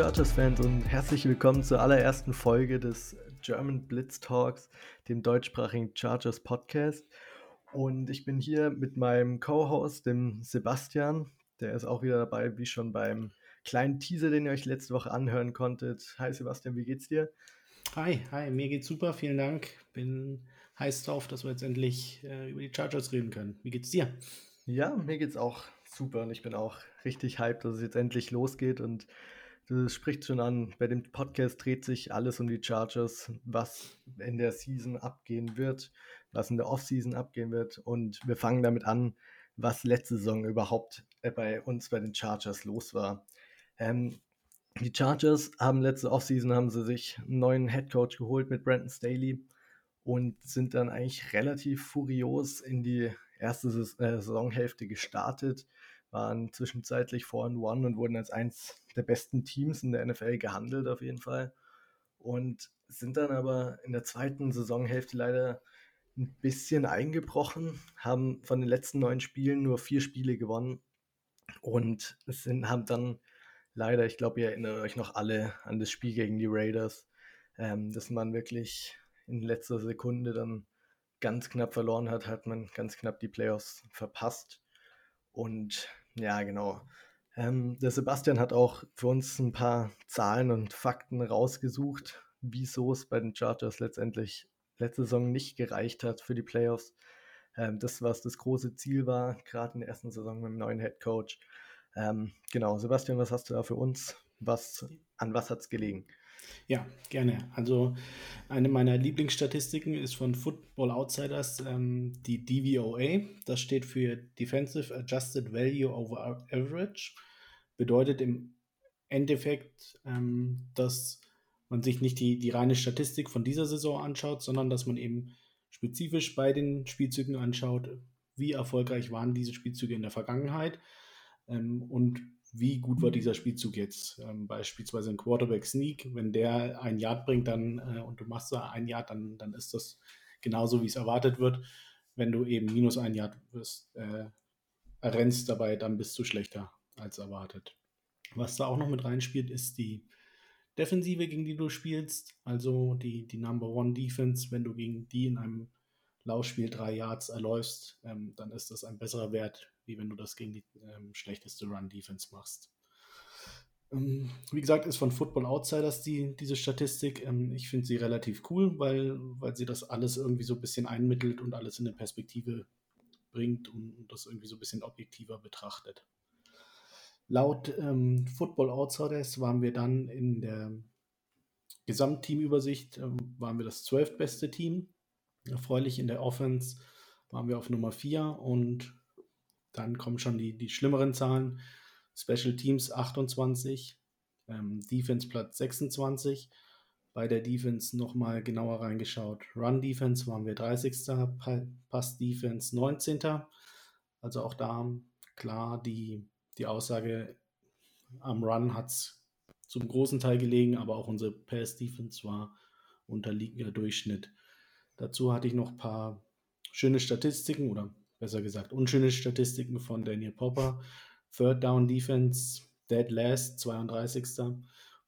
Chargers-Fans und herzlich willkommen zur allerersten Folge des German Blitz Talks, dem deutschsprachigen Chargers Podcast. Und ich bin hier mit meinem Co-Host, dem Sebastian. Der ist auch wieder dabei, wie schon beim kleinen Teaser, den ihr euch letzte Woche anhören konntet. Hi Sebastian, wie geht's dir? Hi, hi, mir geht's super, vielen Dank. Bin heiß drauf, dass wir jetzt endlich äh, über die Chargers reden können. Wie geht's dir? Ja, mir geht's auch super und ich bin auch richtig hyped, dass es jetzt endlich losgeht und du sprichst schon an, bei dem Podcast dreht sich alles um die Chargers, was in der Season abgehen wird, was in der Offseason abgehen wird. Und wir fangen damit an, was letzte Saison überhaupt äh, bei uns bei den Chargers los war. Ähm, die Chargers haben letzte Offseason haben sie sich einen neuen Headcoach geholt mit Brandon Staley und sind dann eigentlich relativ furios in die erste äh, Saisonhälfte gestartet, waren zwischenzeitlich 4 and 1 und wurden als eins der besten Teams in der NFL gehandelt auf jeden Fall und sind dann aber in der zweiten Saisonhälfte leider ein bisschen eingebrochen, haben von den letzten neun Spielen nur vier Spiele gewonnen und sind, haben dann leider, ich glaube, ihr erinnert euch noch alle an das Spiel gegen die Raiders, ähm, dass man wirklich in letzter Sekunde dann ganz knapp verloren hat, hat man ganz knapp die Playoffs verpasst. Und ja, genau. Ähm, der Sebastian hat auch für uns ein paar Zahlen und Fakten rausgesucht, wieso es bei den Chargers letztendlich letzte Saison nicht gereicht hat für die Playoffs. Ähm, das, was das große Ziel war, gerade in der ersten Saison mit dem neuen Head Coach. Ähm, genau, Sebastian, was hast du da für uns? Was, an was hat es gelegen? Ja, gerne. Also eine meiner Lieblingsstatistiken ist von Football Outsiders ähm, die DVOA. Das steht für Defensive Adjusted Value over Average. Bedeutet im Endeffekt, ähm, dass man sich nicht die, die reine Statistik von dieser Saison anschaut, sondern dass man eben spezifisch bei den Spielzügen anschaut, wie erfolgreich waren diese Spielzüge in der Vergangenheit ähm, und wie gut war dieser Spielzug jetzt? Ähm, beispielsweise ein Quarterback Sneak, wenn der ein Yard bringt dann äh, und du machst da ein Yard, dann, dann ist das genauso, wie es erwartet wird. Wenn du eben minus ein Yard wirst, äh, rennst dabei, dann bist du schlechter als erwartet. Was da auch noch mit reinspielt, ist die Defensive, gegen die du spielst, also die, die Number One Defense, wenn du gegen die in einem Laufspiel drei Yards erläufst, ähm, dann ist das ein besserer Wert, wie wenn du das gegen die ähm, schlechteste Run-Defense machst. Ähm, wie gesagt, ist von Football Outsiders die, diese Statistik. Ähm, ich finde sie relativ cool, weil, weil sie das alles irgendwie so ein bisschen einmittelt und alles in eine Perspektive bringt und das irgendwie so ein bisschen objektiver betrachtet. Laut ähm, Football Outsiders waren wir dann in der Gesamtteamübersicht, ähm, waren wir das zwölftbeste Team. Erfreulich in der Offense waren wir auf Nummer 4 und dann kommen schon die, die schlimmeren Zahlen. Special Teams 28, ähm, Defense Platz 26. Bei der Defense nochmal genauer reingeschaut. Run Defense waren wir 30. Pass Defense 19. Also auch da klar die, die Aussage, am Run hat es zum großen Teil gelegen, aber auch unsere Pass Defense war unterliegender Durchschnitt. Dazu hatte ich noch ein paar schöne Statistiken oder besser gesagt unschöne Statistiken von Daniel Popper. Third Down Defense, Dead Last, 32.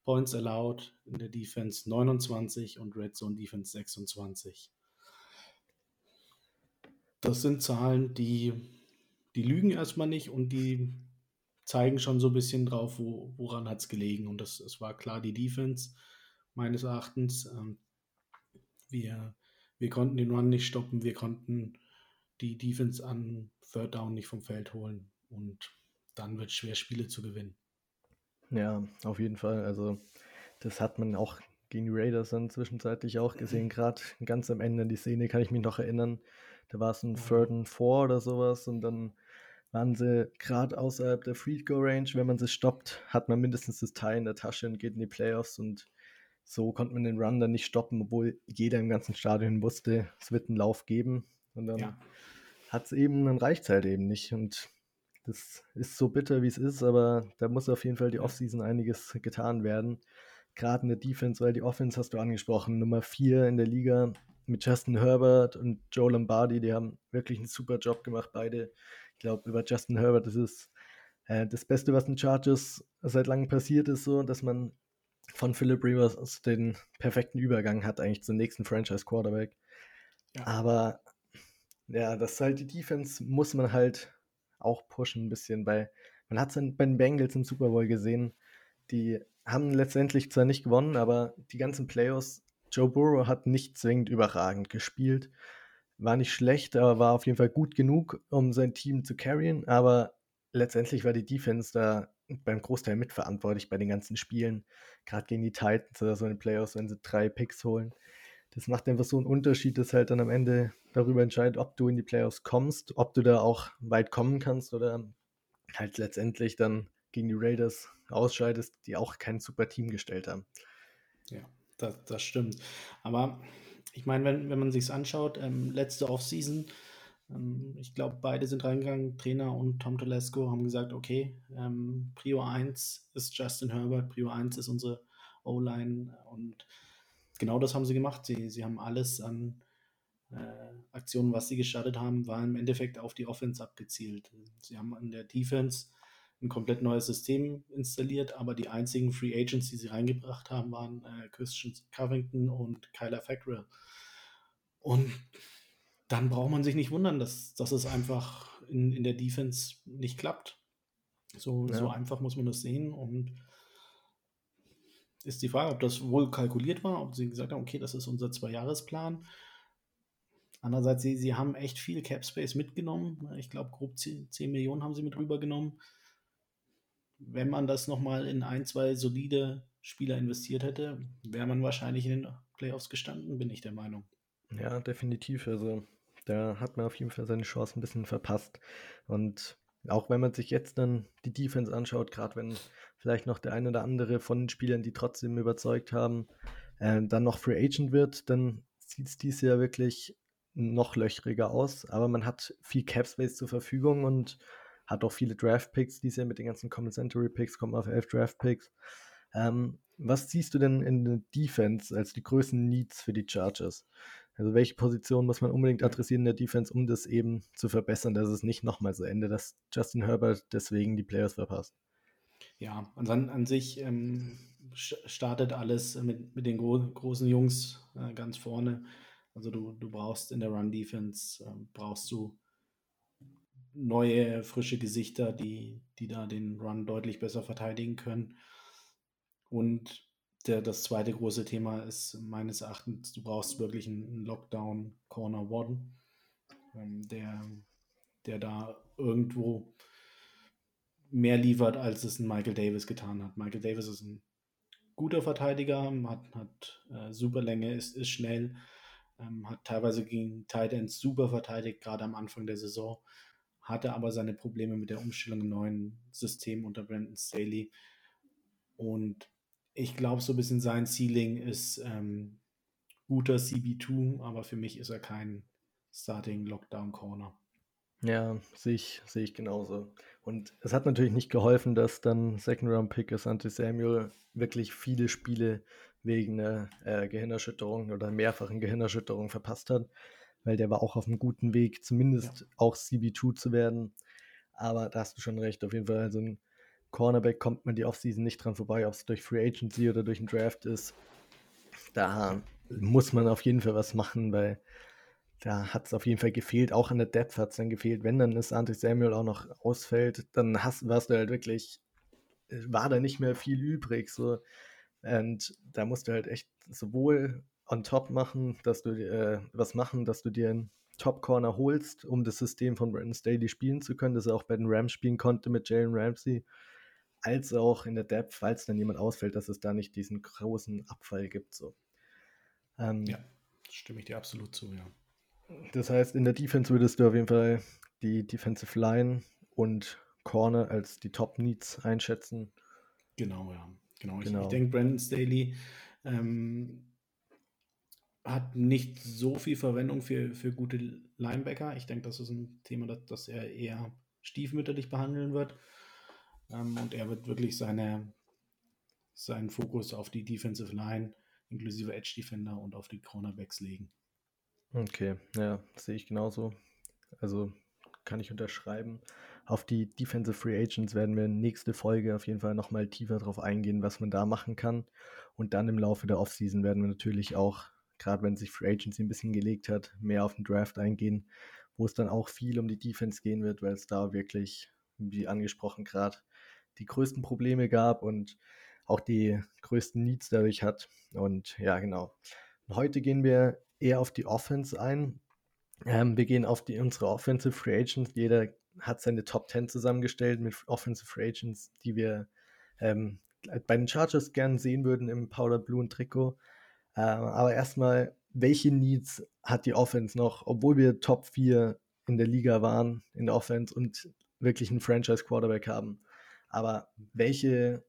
Points allowed in der Defense 29 und Red Zone Defense 26. Das sind Zahlen, die, die lügen erstmal nicht und die zeigen schon so ein bisschen drauf, wo, woran hat es gelegen. Und das, es war klar die Defense, meines Erachtens. Ähm, wir, wir konnten den Run nicht stoppen, wir konnten die Defense an Third Down nicht vom Feld holen. Und dann wird es schwer, Spiele zu gewinnen. Ja, auf jeden Fall. Also, das hat man auch gegen die Raiders dann zwischenzeitlich auch gesehen. Gerade ganz am Ende, die Szene kann ich mich noch erinnern. Da war es ein Third and Four oder sowas und dann waren sie gerade außerhalb der Free Go Range. Wenn man sie stoppt, hat man mindestens das Teil in der Tasche und geht in die Playoffs und so konnte man den Run dann nicht stoppen, obwohl jeder im ganzen Stadion wusste, es wird einen Lauf geben. Und dann ja hat es eben, dann reicht halt eben nicht. Und das ist so bitter, wie es ist, aber da muss auf jeden Fall die Offseason einiges getan werden. Gerade in der Defense, weil die Offense hast du angesprochen, Nummer 4 in der Liga mit Justin Herbert und Joe Lombardi, die haben wirklich einen super Job gemacht, beide. Ich glaube, über Justin Herbert ist es Äh, das Beste, was in Chargers seit langem passiert, ist so, dass man von Philip Rivers den perfekten Übergang hat, eigentlich zum nächsten Franchise-Quarterback. Ja. Aber ja, das ist halt die Defense, muss man halt auch pushen ein bisschen, weil man hat es bei den Bengals im Super Bowl gesehen, die haben letztendlich zwar nicht gewonnen, aber die ganzen Playoffs, Joe Burrow hat nicht zwingend überragend gespielt. War nicht schlecht, aber war auf jeden Fall gut genug, um sein Team zu carryen. Aber letztendlich war die Defense da beim Großteil mitverantwortlich bei den ganzen Spielen. Gerade gegen die Titans oder so in den Playoffs, wenn sie drei Picks holen. Das macht einfach so einen Unterschied, dass halt dann am Ende darüber entscheidet, ob du in die Playoffs kommst, ob du da auch weit kommen kannst oder halt letztendlich dann gegen die Raiders ausscheidest, die auch kein super Team gestellt haben. Ja, das, das stimmt. Aber ich meine, wenn, wenn man sich es anschaut, ähm, letzte Offseason, ähm, ich glaube, beide sind reingegangen, Trainer und Tom Telesco haben gesagt, okay, ähm, Prio 1 ist Justin Herbert, Prio 1 ist unsere O-Line und genau das haben sie gemacht. Sie, sie haben alles an äh, Aktionen, was sie gestartet haben, war im Endeffekt auf die Offense abgezielt. Sie haben an der Defense ein komplett neues System installiert, aber die einzigen Free Agents, die sie reingebracht haben, waren äh, Christian Covington und Kyler Fackrell. Und dann braucht man sich nicht wundern, dass, dass es einfach in, in der Defense nicht klappt. So, ja. so einfach muss man das sehen und ist die Frage, ob das wohl kalkuliert war, ob sie gesagt haben, okay, das ist unser Zwei-Jahres-Plan. Andererseits, sie, sie haben echt viel Cap Space mitgenommen. Ich glaube, grob 10, 10 Millionen haben sie mit rübergenommen wenn man das nochmal in ein, zwei solide Spieler investiert hätte, wäre man wahrscheinlich in den Playoffs gestanden, bin ich der Meinung. Ja, definitiv. Also da hat man auf jeden Fall seine Chance ein bisschen verpasst. Und auch wenn man sich jetzt dann die Defense anschaut, gerade wenn vielleicht noch der eine oder andere von den Spielern, die trotzdem überzeugt haben, äh, dann noch Free Agent wird, dann sieht es dieses Jahr wirklich noch löchriger aus. Aber man hat viel Cap Space zur Verfügung und hat auch viele Draft-Picks dieses Jahr mit den ganzen Compensatory-Picks, kommen auf elf Draft-Picks. Ähm, was siehst du denn in der Defense als die größten Needs für die Chargers? Also welche Position muss man unbedingt adressieren in der Defense, um das eben zu verbessern, dass es nicht nochmal so endet, dass Justin Herbert deswegen die Players verpasst? Ja, an, an sich ähm, startet alles mit, mit den gro großen Jungs äh, ganz vorne. Also du, du brauchst in der Run-Defense, äh, brauchst du neue, frische Gesichter, die, die da den Run deutlich besser verteidigen können. Und der, das zweite große Thema ist meines Erachtens, du brauchst wirklich einen Lockdown Corner One, ähm, der, der da irgendwo mehr liefert, als es ein Michael Davis getan hat. Michael Davis ist ein guter Verteidiger, hat, hat äh, super Länge, ist, ist schnell, ähm, hat teilweise gegen Tight Ends super verteidigt, gerade am Anfang der Saison hatte aber seine Probleme mit der Umstellung im neuen System unter Brandon Staley. Und ich glaube, so ein bisschen sein Ceiling ist ähm, guter CB2, aber für mich ist er kein Starting Lockdown Corner. Ja, sehe ich, sehe ich genauso. Und es hat natürlich nicht geholfen, dass dann Second Round Pick Asante Samuel wirklich viele Spiele wegen einer äh, Gehirnerschütterung oder mehrfachen Gehirnerschütterung verpasst hat weil der war auch auf einem guten Weg, zumindest ja. auch CB2 zu werden. Aber da hast du schon recht, auf jeden Fall, so ein Cornerback kommt man die Offseason nicht dran vorbei, ob es durch Free Agency oder durch einen Draft ist. Da muss man auf jeden Fall was machen, weil da hat es auf jeden Fall gefehlt. Auch an der Depth hat es dann gefehlt. Wenn dann ist Ante Samuel auch noch ausfällt, dann hast, warst du halt wirklich, war da nicht mehr viel übrig. So. Und da musst du halt echt sowohl on top machen, dass du äh, was machen, dass du dir einen Top Corner holst, um das System von Brandon Staley spielen zu können, dass er auch bei den Rams spielen konnte mit Jalen Ramsey, als auch in der Depth, falls dann jemand ausfällt, dass es da nicht diesen großen Abfall gibt. So. Ähm, ja, stimme ich dir absolut zu, ja. Das heißt, in der Defense würdest du auf jeden Fall die Defensive Line und Corner als die Top Needs einschätzen. Genau, ja. Genau. genau. Ich, ich denke, Brandon Staley ähm, hat nicht so viel Verwendung für, für gute Linebacker. Ich denke, das ist ein Thema, das, das er eher stiefmütterlich behandeln wird. Ähm, und er wird wirklich seine, seinen Fokus auf die Defensive Line inklusive Edge Defender und auf die Cornerbacks legen. Okay, ja, sehe ich genauso. Also kann ich unterschreiben. Auf die Defensive Free Agents werden wir nächste Folge auf jeden Fall nochmal tiefer drauf eingehen, was man da machen kann. Und dann im Laufe der Offseason werden wir natürlich auch, gerade wenn sich Free Agency ein bisschen gelegt hat, mehr auf den Draft eingehen, wo es dann auch viel um die Defense gehen wird, weil es da wirklich, wie angesprochen gerade, die größten Probleme gab und auch die größten Needs dadurch hat. Und ja, genau. Heute gehen wir eher auf die Offense ein. Ähm, wir gehen auf die, unsere Offensive Free Agents. Jeder hat seine Top 10 zusammengestellt mit Offensive Free Agents, die wir ähm, bei den Chargers gern sehen würden im Powder Blue und Trikot. Ähm, aber erstmal, welche Needs hat die Offense noch, obwohl wir Top 4 in der Liga waren, in der Offense und wirklich einen Franchise Quarterback haben? Aber welche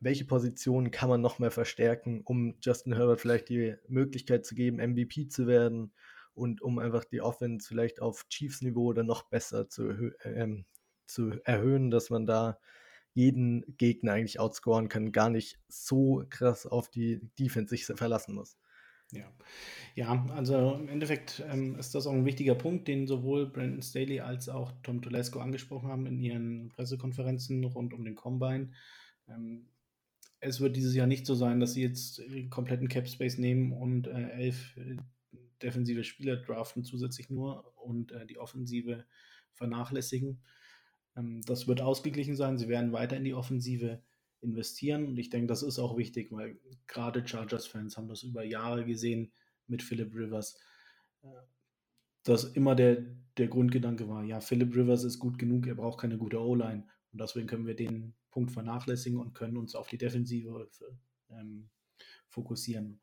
welche Positionen kann man noch mehr verstärken, um Justin Herbert vielleicht die Möglichkeit zu geben, MVP zu werden und um einfach die Offense vielleicht auf Chiefs-Niveau oder noch besser zu, ähm, zu erhöhen, dass man da jeden Gegner eigentlich outscoren kann, gar nicht so krass auf die Defense sich verlassen muss. Ja, ja also im Endeffekt ähm, ist das auch ein wichtiger Punkt, den sowohl Brandon Staley als auch Tom Telesco angesprochen haben in ihren Pressekonferenzen rund um den Combine. Ähm, es wird dieses Jahr nicht so sein, dass sie jetzt kompletten Cap Space nehmen und äh, elf äh, defensive Spieler draften zusätzlich nur und äh, die Offensive vernachlässigen. Ähm, das wird ausgeglichen sein. Sie werden weiter in die Offensive investieren und ich denke, das ist auch wichtig, weil gerade Chargers-Fans haben das über Jahre gesehen mit Philip Rivers, äh, dass immer der, der Grundgedanke war, ja, Philip Rivers ist gut genug, er braucht keine gute O-Line und deswegen können wir den Punkt vernachlässigen und können uns auf die Defensive ähm, fokussieren.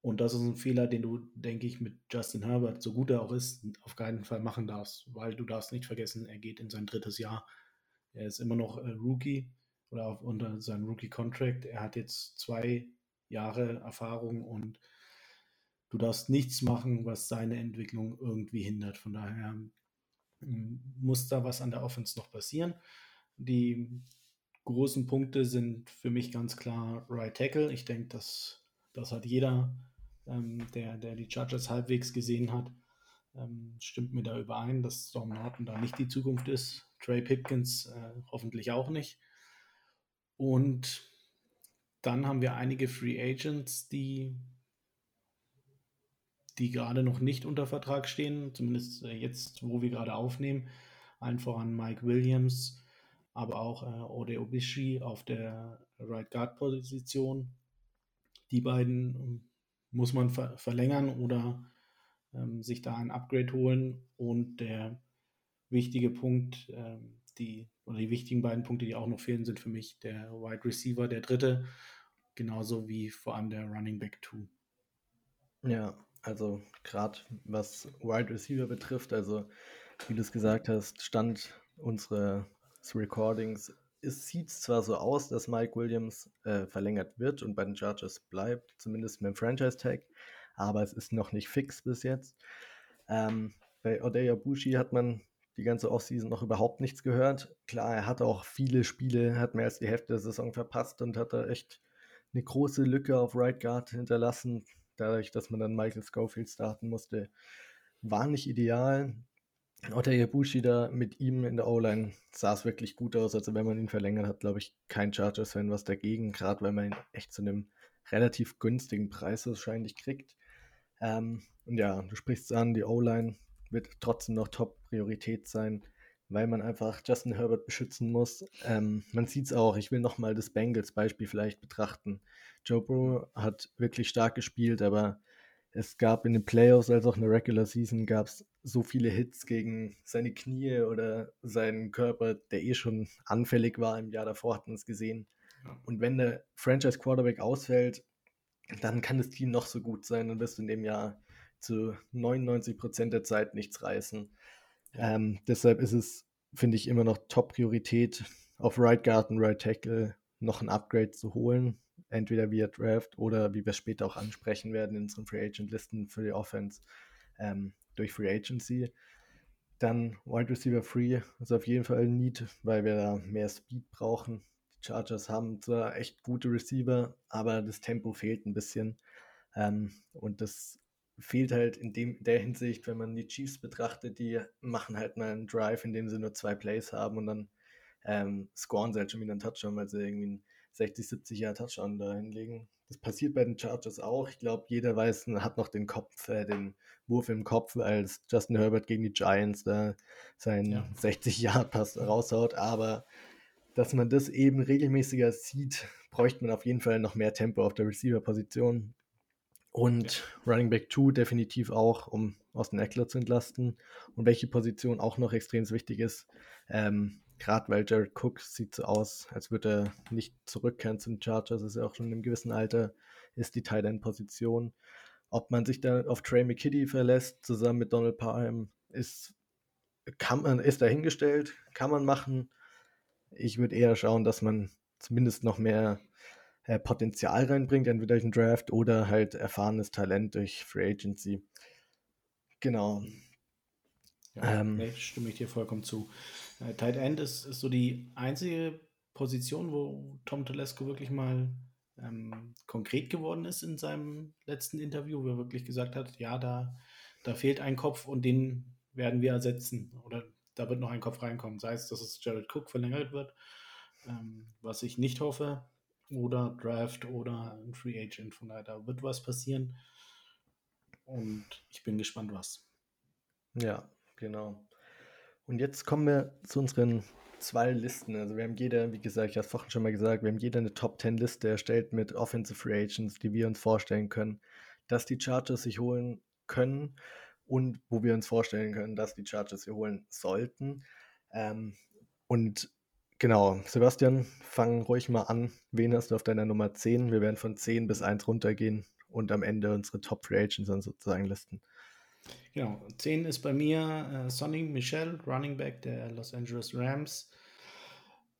Und das ist ein Fehler, den du, denke ich, mit Justin Herbert, so gut er auch ist, auf keinen Fall machen darfst, weil du darfst nicht vergessen, er geht in sein drittes Jahr. Er ist immer noch äh, Rookie oder auf, unter seinem Rookie-Contract. Er hat jetzt zwei Jahre Erfahrung und du darfst nichts machen, was seine Entwicklung irgendwie hindert. Von daher ähm, muss da was an der Offense noch passieren. Die großen Punkte sind für mich ganz klar Right Tackle. Ich denke, das, das hat jeder, ähm, der, der die Chargers halbwegs gesehen hat, ähm, stimmt mir da überein, dass Storm Norton da nicht die Zukunft ist. Trey Pipkins äh, hoffentlich auch nicht. Und dann haben wir einige Free Agents, die, die gerade noch nicht unter Vertrag stehen, zumindest äh, jetzt, wo wir gerade aufnehmen. Allen voran Mike Williams, aber auch äh, Ode Obishi auf der Right Guard Position. Die beiden ähm, muss man ver verlängern oder ähm, sich da ein Upgrade holen. Und der wichtige Punkt, ähm, die, oder die wichtigen beiden Punkte, die auch noch fehlen, sind für mich der Wide Receiver, der dritte, genauso wie vor allem der Running Back 2. Ja, also gerade was Wide Receiver betrifft, also wie du es gesagt hast, stand unsere des Recordings es sieht zwar so aus, dass Mike Williams äh, verlängert wird und bei den Chargers bleibt, zumindest mit dem Franchise-Tag, aber es ist noch nicht fix bis jetzt. Ähm, bei Odeya Bushi hat man die ganze Offseason noch überhaupt nichts gehört. Klar, er hat auch viele Spiele, hat mehr als die Hälfte der Saison verpasst und hat da echt eine große Lücke auf Right Guard hinterlassen, dadurch, dass man dann Michael Schofield starten musste. War nicht ideal. Otter da mit ihm in der O-Line sah es wirklich gut aus. Also wenn man ihn verlängert hat, glaube ich, kein Chargers-Fan was dagegen, gerade weil man ihn echt zu einem relativ günstigen Preis wahrscheinlich kriegt. Ähm, und ja, du sprichst es an, die O-Line wird trotzdem noch Top-Priorität sein, weil man einfach Justin Herbert beschützen muss. Ähm, man sieht es auch, ich will nochmal das Bengals-Beispiel vielleicht betrachten. Joe Burrow hat wirklich stark gespielt, aber es gab in den Playoffs als auch in der Regular Season gab es so viele Hits gegen seine Knie oder seinen Körper, der eh schon anfällig war im Jahr davor, hatten wir es gesehen. Ja. Und wenn der Franchise Quarterback ausfällt, dann kann das Team noch so gut sein und wirst du in dem Jahr zu 99 Prozent der Zeit nichts reißen. Ja. Ähm, deshalb ist es, finde ich, immer noch Top-Priorität, auf Right Guard und Right Tackle noch ein Upgrade zu holen. Entweder via Draft oder wie wir später auch ansprechen werden in unseren Free Agent Listen für die Offense. Ähm, durch Free Agency. Dann Wide Receiver Free ist auf jeden Fall ein Need, weil wir da mehr Speed brauchen. Die Chargers haben zwar echt gute Receiver, aber das Tempo fehlt ein bisschen. Ähm, und das fehlt halt in dem, der Hinsicht, wenn man die Chiefs betrachtet, die machen halt mal einen Drive, in dem sie nur zwei Plays haben und dann ähm, scoren sie halt schon wieder einen Touchdown, weil sie irgendwie einen 60, 70 Jahre Touchdown da hinlegen. Das passiert bei den Chargers auch. Ich glaube, jeder weiß, hat noch den Kopf, äh, den Wurf im Kopf, als Justin Herbert gegen die Giants da seinen ja. 60 Jahre Pass raushaut. Aber dass man das eben regelmäßiger sieht, bräuchte man auf jeden Fall noch mehr Tempo auf der Receiver-Position. Und ja. Running Back 2 definitiv auch, um aus den Eckler zu entlasten. Und welche Position auch noch extrem wichtig ist, ähm, gerade weil Jared Cook sieht so aus, als würde er nicht zurückkehren zum Chargers, ist ja auch schon in einem gewissen Alter, ist die Tight End Position. Ob man sich da auf Trey McKitty verlässt, zusammen mit Donald Parham, ist, kann man, ist dahingestellt, kann man machen. Ich würde eher schauen, dass man zumindest noch mehr äh, Potenzial reinbringt, entweder durch einen Draft oder halt erfahrenes Talent durch Free Agency. Genau. Ja, ähm, stimme ich dir vollkommen zu. Äh, Tight End ist, ist so die einzige Position, wo Tom Telesco wirklich mal ähm, konkret geworden ist in seinem letzten Interview, wo er wirklich gesagt hat, ja, da, da fehlt ein Kopf und den werden wir ersetzen. Oder da wird noch ein Kopf reinkommen. Sei es, dass es Jared Cook verlängert wird, ähm, was ich nicht hoffe, oder Draft oder ein Free Agent. Von daher, da wird was passieren. Und ich bin gespannt, was. Ja, genau. Und jetzt kommen wir zu unseren zwei Listen. Also wir haben jeder, wie gesagt, ich habe es vorhin schon mal gesagt, wir haben jeder eine Top 10 Liste erstellt mit Offensive Free Agents, die wir uns vorstellen können, dass die Chargers sich holen können und wo wir uns vorstellen können, dass die Chargers sie holen sollten. Ähm, und genau, Sebastian, fang ruhig mal an. Wen hast du auf deiner Nummer 10? Wir werden von 10 bis 1 runtergehen und am Ende unsere Top Free Agents dann sozusagen listen. Genau, 10 ist bei mir äh, Sonny Michel, Running Back der Los Angeles Rams.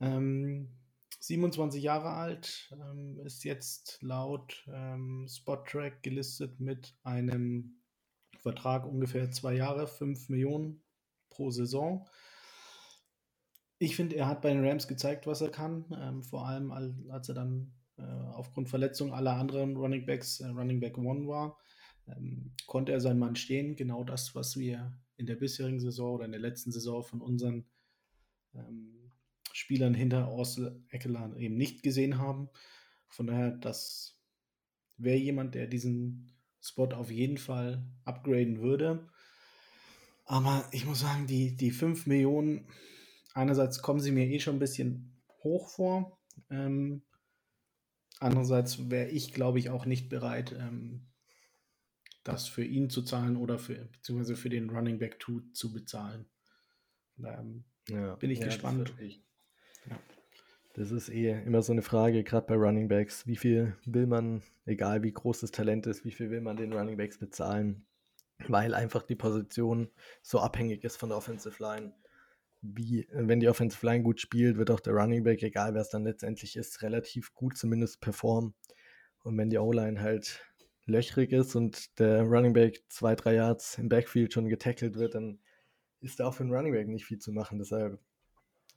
Ähm, 27 Jahre alt, ähm, ist jetzt laut ähm, Spottrack gelistet mit einem Vertrag ungefähr zwei Jahre, 5 Millionen pro Saison. Ich finde, er hat bei den Rams gezeigt, was er kann, ähm, vor allem als er dann äh, aufgrund Verletzung aller anderen Running Backs äh, Running Back One war ähm, konnte er seinen Mann stehen. Genau das, was wir in der bisherigen Saison oder in der letzten Saison von unseren ähm, Spielern hinter Orsel Eckeler eben nicht gesehen haben. Von daher, das wäre jemand, der diesen Spot auf jeden Fall upgraden würde. Aber ich muss sagen, die, die 5 Millionen, einerseits kommen sie mir eh schon ein bisschen hoch vor. Ähm, andererseits wäre ich, glaube ich, auch nicht bereit, ähm, das für ihn zu zahlen oder für, beziehungsweise für den Running Back 2 zu bezahlen. Ähm, ja, bin ich ja, gespannt. Das, ja. das ist eh immer so eine Frage, gerade bei Running Backs. Wie viel will man, egal wie groß das Talent ist, wie viel will man den Running Backs bezahlen? Weil einfach die Position so abhängig ist von der Offensive Line. Wie, wenn die Offensive Line gut spielt, wird auch der Running Back, egal wer es dann letztendlich ist, relativ gut zumindest performen. Und wenn die O-Line halt löchrig ist und der Running Back zwei, drei Yards im Backfield schon getackelt wird, dann ist da auch für einen Running Back nicht viel zu machen. Deshalb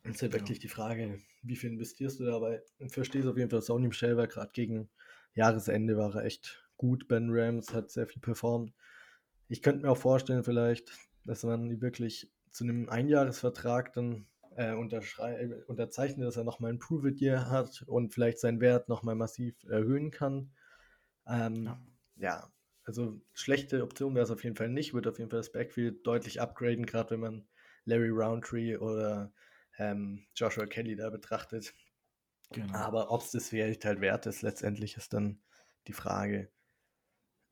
ist ja wirklich die Frage, wie viel investierst du dabei? Ich verstehe es auf jeden Fall, Sony Michel war gerade gegen Jahresende war er echt gut. Ben Rams hat sehr viel performt. Ich könnte mir auch vorstellen, vielleicht, dass man wirklich zu einem Einjahresvertrag dann äh, unterzeichnet, dass er nochmal ein Prove-It-Year hat und vielleicht seinen Wert nochmal massiv erhöhen kann. Ähm, ja ja, also schlechte Option wäre es auf jeden Fall nicht. Würde auf jeden Fall das Backfield deutlich upgraden, gerade wenn man Larry Roundtree oder ähm, Joshua Kelly da betrachtet. Genau. Aber ob es das Geld halt wert ist, letztendlich ist dann die Frage.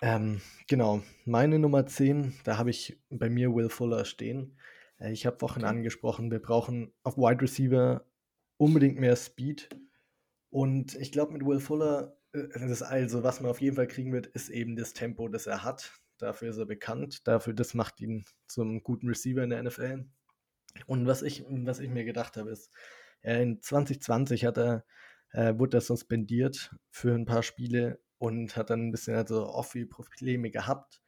Ähm, genau, meine Nummer 10, da habe ich bei mir Will Fuller stehen. Äh, ich habe vorhin okay. angesprochen, wir brauchen auf Wide Receiver unbedingt mehr Speed. Und ich glaube, mit Will Fuller das also, was man auf jeden Fall kriegen wird, ist eben das Tempo, das er hat. Dafür ist er bekannt. Dafür, das macht ihn zum guten Receiver in der NFL. Und was ich, was ich mir gedacht habe, ist, in 2020 hat er, äh, wurde er suspendiert für ein paar Spiele und hat dann ein bisschen also Offi-Probleme gehabt.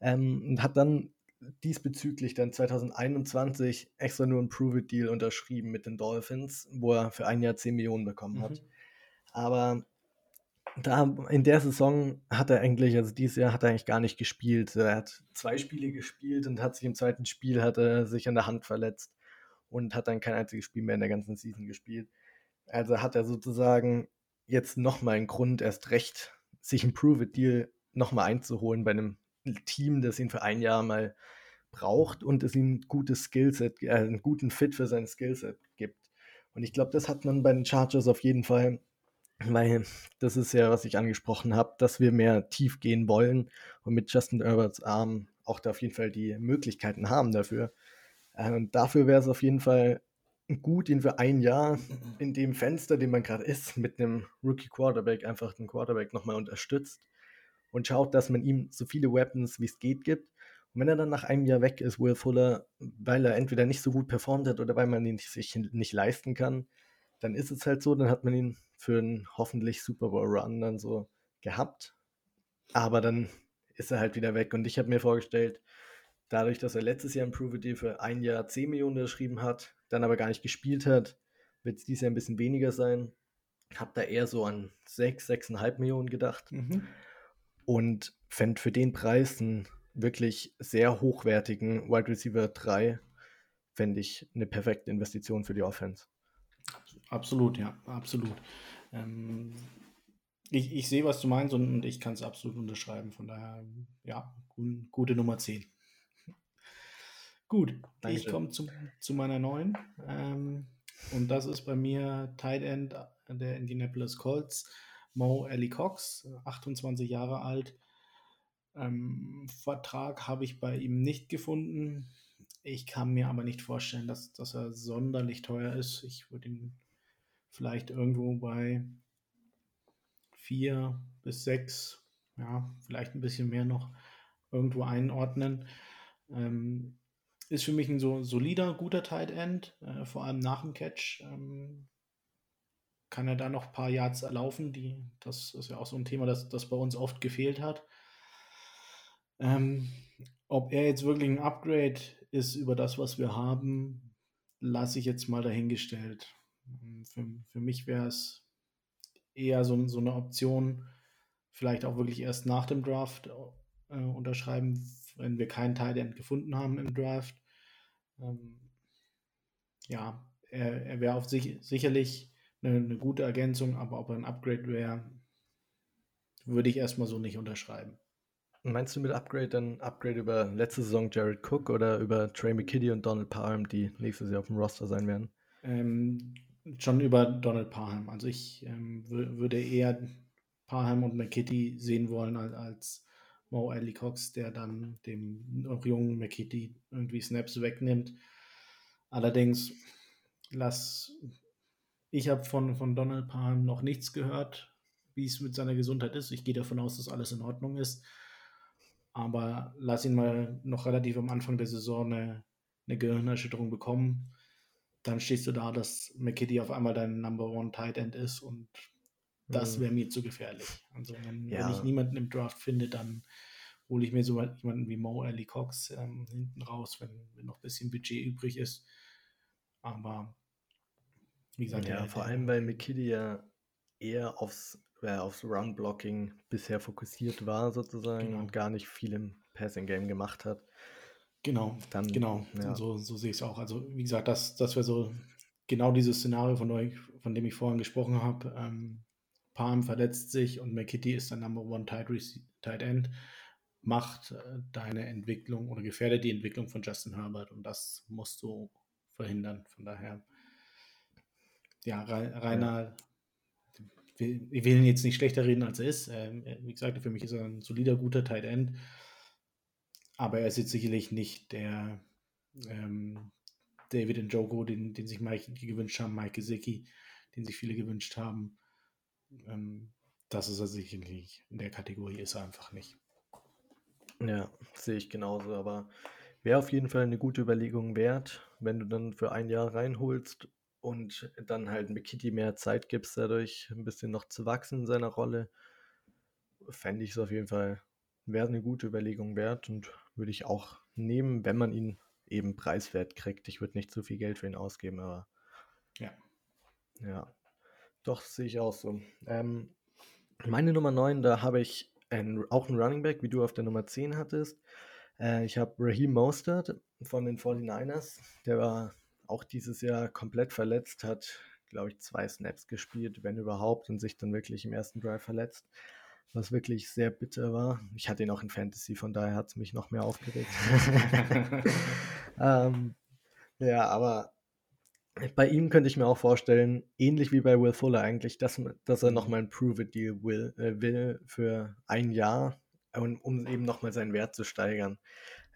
Ähm, und hat dann diesbezüglich dann 2021 extra nur ein Prove-It-Deal unterschrieben mit den Dolphins, wo er für ein Jahr 10 Millionen bekommen hat. Mhm. Aber da in der Saison hat er eigentlich, also dieses Jahr hat er eigentlich gar nicht gespielt. Er hat zwei Spiele gespielt und hat sich im zweiten Spiel hat er sich an der Hand verletzt und hat dann kein einziges Spiel mehr in der ganzen Season gespielt. Also hat er sozusagen jetzt nochmal einen Grund, erst recht, sich einen Prove-It-Deal nochmal einzuholen bei einem Team, das ihn für ein Jahr mal braucht und es ihm ein gutes Skillset, äh, einen guten Fit für sein Skillset gibt. Und ich glaube, das hat man bei den Chargers auf jeden Fall weil das ist ja, was ich angesprochen habe, dass wir mehr tief gehen wollen und mit Justin Herberts Arm auch da auf jeden Fall die Möglichkeiten haben dafür. Äh, und dafür wäre es auf jeden Fall gut, ihn für ein Jahr in dem Fenster, dem man gerade ist, mit einem Rookie Quarterback einfach den Quarterback nochmal unterstützt und schaut, dass man ihm so viele Weapons wie es geht gibt. Und wenn er dann nach einem Jahr weg ist, Will Fuller, weil er entweder nicht so gut performt hat oder weil man ihn sich nicht leisten kann, dann ist es halt so, dann hat man ihn für einen hoffentlich Super Bowl Run dann so gehabt. Aber dann ist er halt wieder weg. Und ich habe mir vorgestellt, dadurch, dass er letztes Jahr im Prove für ein Jahr 10 Millionen geschrieben hat, dann aber gar nicht gespielt hat, wird es dieses Jahr ein bisschen weniger sein. Habe da eher so an 6, 6,5 Millionen gedacht. Mhm. Und fände für den Preis einen wirklich sehr hochwertigen Wide Receiver 3, fände ich eine perfekte Investition für die Offense. Absolut, ja, absolut. Ähm, ich, ich sehe, was du meinst und, ich kann es absolut unterschreiben. Von daher, ja, gute Nummer 10. Gut, Danke. ich komme zu, zu meiner neuen. Ähm, und das ist bei mir Tight End der Indianapolis Colts, Mo Ellie Cox, 28 Jahre alt. Ähm, Vertrag habe ich bei ihm nicht gefunden. Ich kann mir aber nicht vorstellen, dass, dass er sonderlich teuer ist. Ich würde ihn vielleicht irgendwo bei vier bis sechs, ja, vielleicht ein bisschen mehr noch irgendwo einordnen. Ähm, ist für mich ein so solider, guter Tight End, äh, vor allem nach dem Catch. Ähm, kann er da noch ein paar Yards erlaufen? Die, das ist ja auch so ein Thema, das, das bei uns oft gefehlt hat. Ähm, ob er jetzt wirklich ein Upgrade ist über das, was wir haben, lasse ich jetzt mal dahingestellt. Ähm, für, für mich wäre es eher so, so eine Option, vielleicht auch wirklich erst nach dem Draft äh, unterschreiben, wenn wir keinen End gefunden haben im Draft. Ähm, ja, er, er wäre auf sich sicherlich eine, eine, gute Ergänzung, aber ob er ein Upgrade wäre, würde ich erstmal so nicht unterschreiben. Meinst du mit Upgrade dann Upgrade über letzte Saison Jared Cook oder über Trey McKitty und Donald Parham, die nächstes Jahr auf dem Roster sein werden? Ähm, schon über Donald Parham. Also ich ähm, würde eher Parham und McKitty sehen wollen als, als Mo Ali Cox, der dann dem noch jungen McKitty irgendwie Snaps wegnimmt. Allerdings lass ich habe von, von Donald Parham noch nichts gehört, wie es mit seiner Gesundheit ist. Ich gehe davon aus, dass alles in Ordnung ist. Aber lass ihn mal noch relativ am Anfang der Saison eine, eine Gehirnerschütterung bekommen dann stehst du da, dass McKitty auf einmal dein Number One Tight End ist und das mhm. wäre mir zu gefährlich. Also wenn, ja. wenn, ich niemanden im Draft finde, dann hole ich mir so jemanden wie Mo Ali Cox ähm, hinten raus, wenn, wenn, noch ein bisschen Budget übrig ist. Aber wie gesagt, ja, der, vor allem weil McKitty ja eher aufs, äh, aufs Run-Blocking bisher fokussiert war sozusagen genau. und gar nicht viel im Passing-Game gemacht hat. Genau, dann, genau. Ja. So, so sehe ich es auch. Also, wie gesagt, das, das wäre so genau dieses Szenario, von, euch, von dem ich vorhin gesprochen habe. Ähm, Palm verletzt sich und McKitty ist der Number One Tight, Tight End, macht äh, deine Entwicklung oder gefährdet die Entwicklung von Justin Herbert und das musst du verhindern. Von daher, ja, Rainer, ja. Ich will ihn jetzt nicht schlechter reden, als er ist. Ähm, wie gesagt, für mich ist er ein solider, guter Tight End. Aber er ist jetzt sicherlich nicht der ähm, David Njogo, den, den sich Mike gewünscht haben, Mike Gesicki, den sich viele gewünscht haben. Ähm, das ist er sicherlich. In der Kategorie ist er einfach nicht. Ja, sehe ich genauso. Aber wäre auf jeden Fall eine gute Überlegung wert, wenn du dann für ein Jahr reinholst und dann halt McKitty mehr Zeit gibst, dadurch ein bisschen noch zu wachsen in seiner Rolle. Fände ich es auf jeden Fall, wäre eine gute Überlegung wert und würde ich auch nehmen, wenn man ihn eben preiswert kriegt. Ich würde nicht zu viel Geld für ihn ausgeben, aber ja. Ja. Doch, sehe ich auch so. Ähm, Meine Nummer 9, da habe ich ein, auch einen Running Back, wie du auf der Nummer 10 hattest. Äh, ich habe Raheem Mostert von den 49ers. Der war auch dieses Jahr komplett verletzt, hat, glaube ich, zwei Snaps gespielt, wenn überhaupt, und sich dann wirklich im ersten Drive verletzt. Was wirklich sehr bitter war. Ich hatte ihn auch in Fantasy, von daher hat es mich noch mehr aufgeregt. ähm, ja, aber bei ihm könnte ich mir auch vorstellen, ähnlich wie bei Will Fuller eigentlich, dass, dass er nochmal ein Prove-It-Deal will, äh, will für ein Jahr, um, um eben nochmal seinen Wert zu steigern.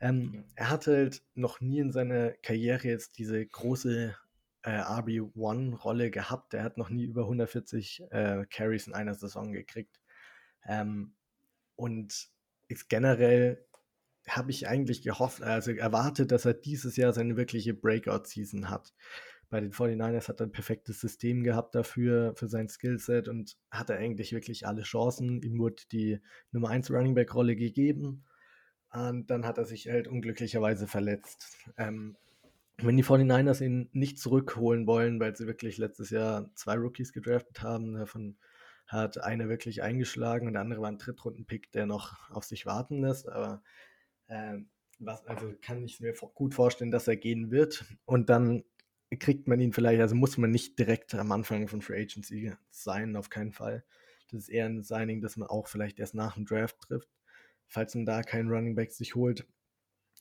Ähm, er hat halt noch nie in seiner Karriere jetzt diese große äh, RB1-Rolle gehabt. Er hat noch nie über 140 äh, Carries in einer Saison gekriegt. Ähm, und generell habe ich eigentlich gehofft, also erwartet, dass er dieses Jahr seine wirkliche Breakout-Season hat. Bei den 49ers hat er ein perfektes System gehabt dafür, für sein Skillset und hatte eigentlich wirklich alle Chancen. Ihm wurde die Nummer 1 Running Back Rolle gegeben und dann hat er sich halt unglücklicherweise verletzt. Ähm, wenn die 49ers ihn nicht zurückholen wollen, weil sie wirklich letztes Jahr zwei Rookies gedraftet haben, davon hat einer wirklich eingeschlagen und der andere war ein Drittrunden-Pick, der noch auf sich warten lässt, aber äh, was, also kann ich mir gut vorstellen, dass er gehen wird und dann kriegt man ihn vielleicht, also muss man nicht direkt am Anfang von Free Agency sein, auf keinen Fall. Das ist eher ein Signing, das man auch vielleicht erst nach dem Draft trifft, falls man da keinen Running Back sich holt.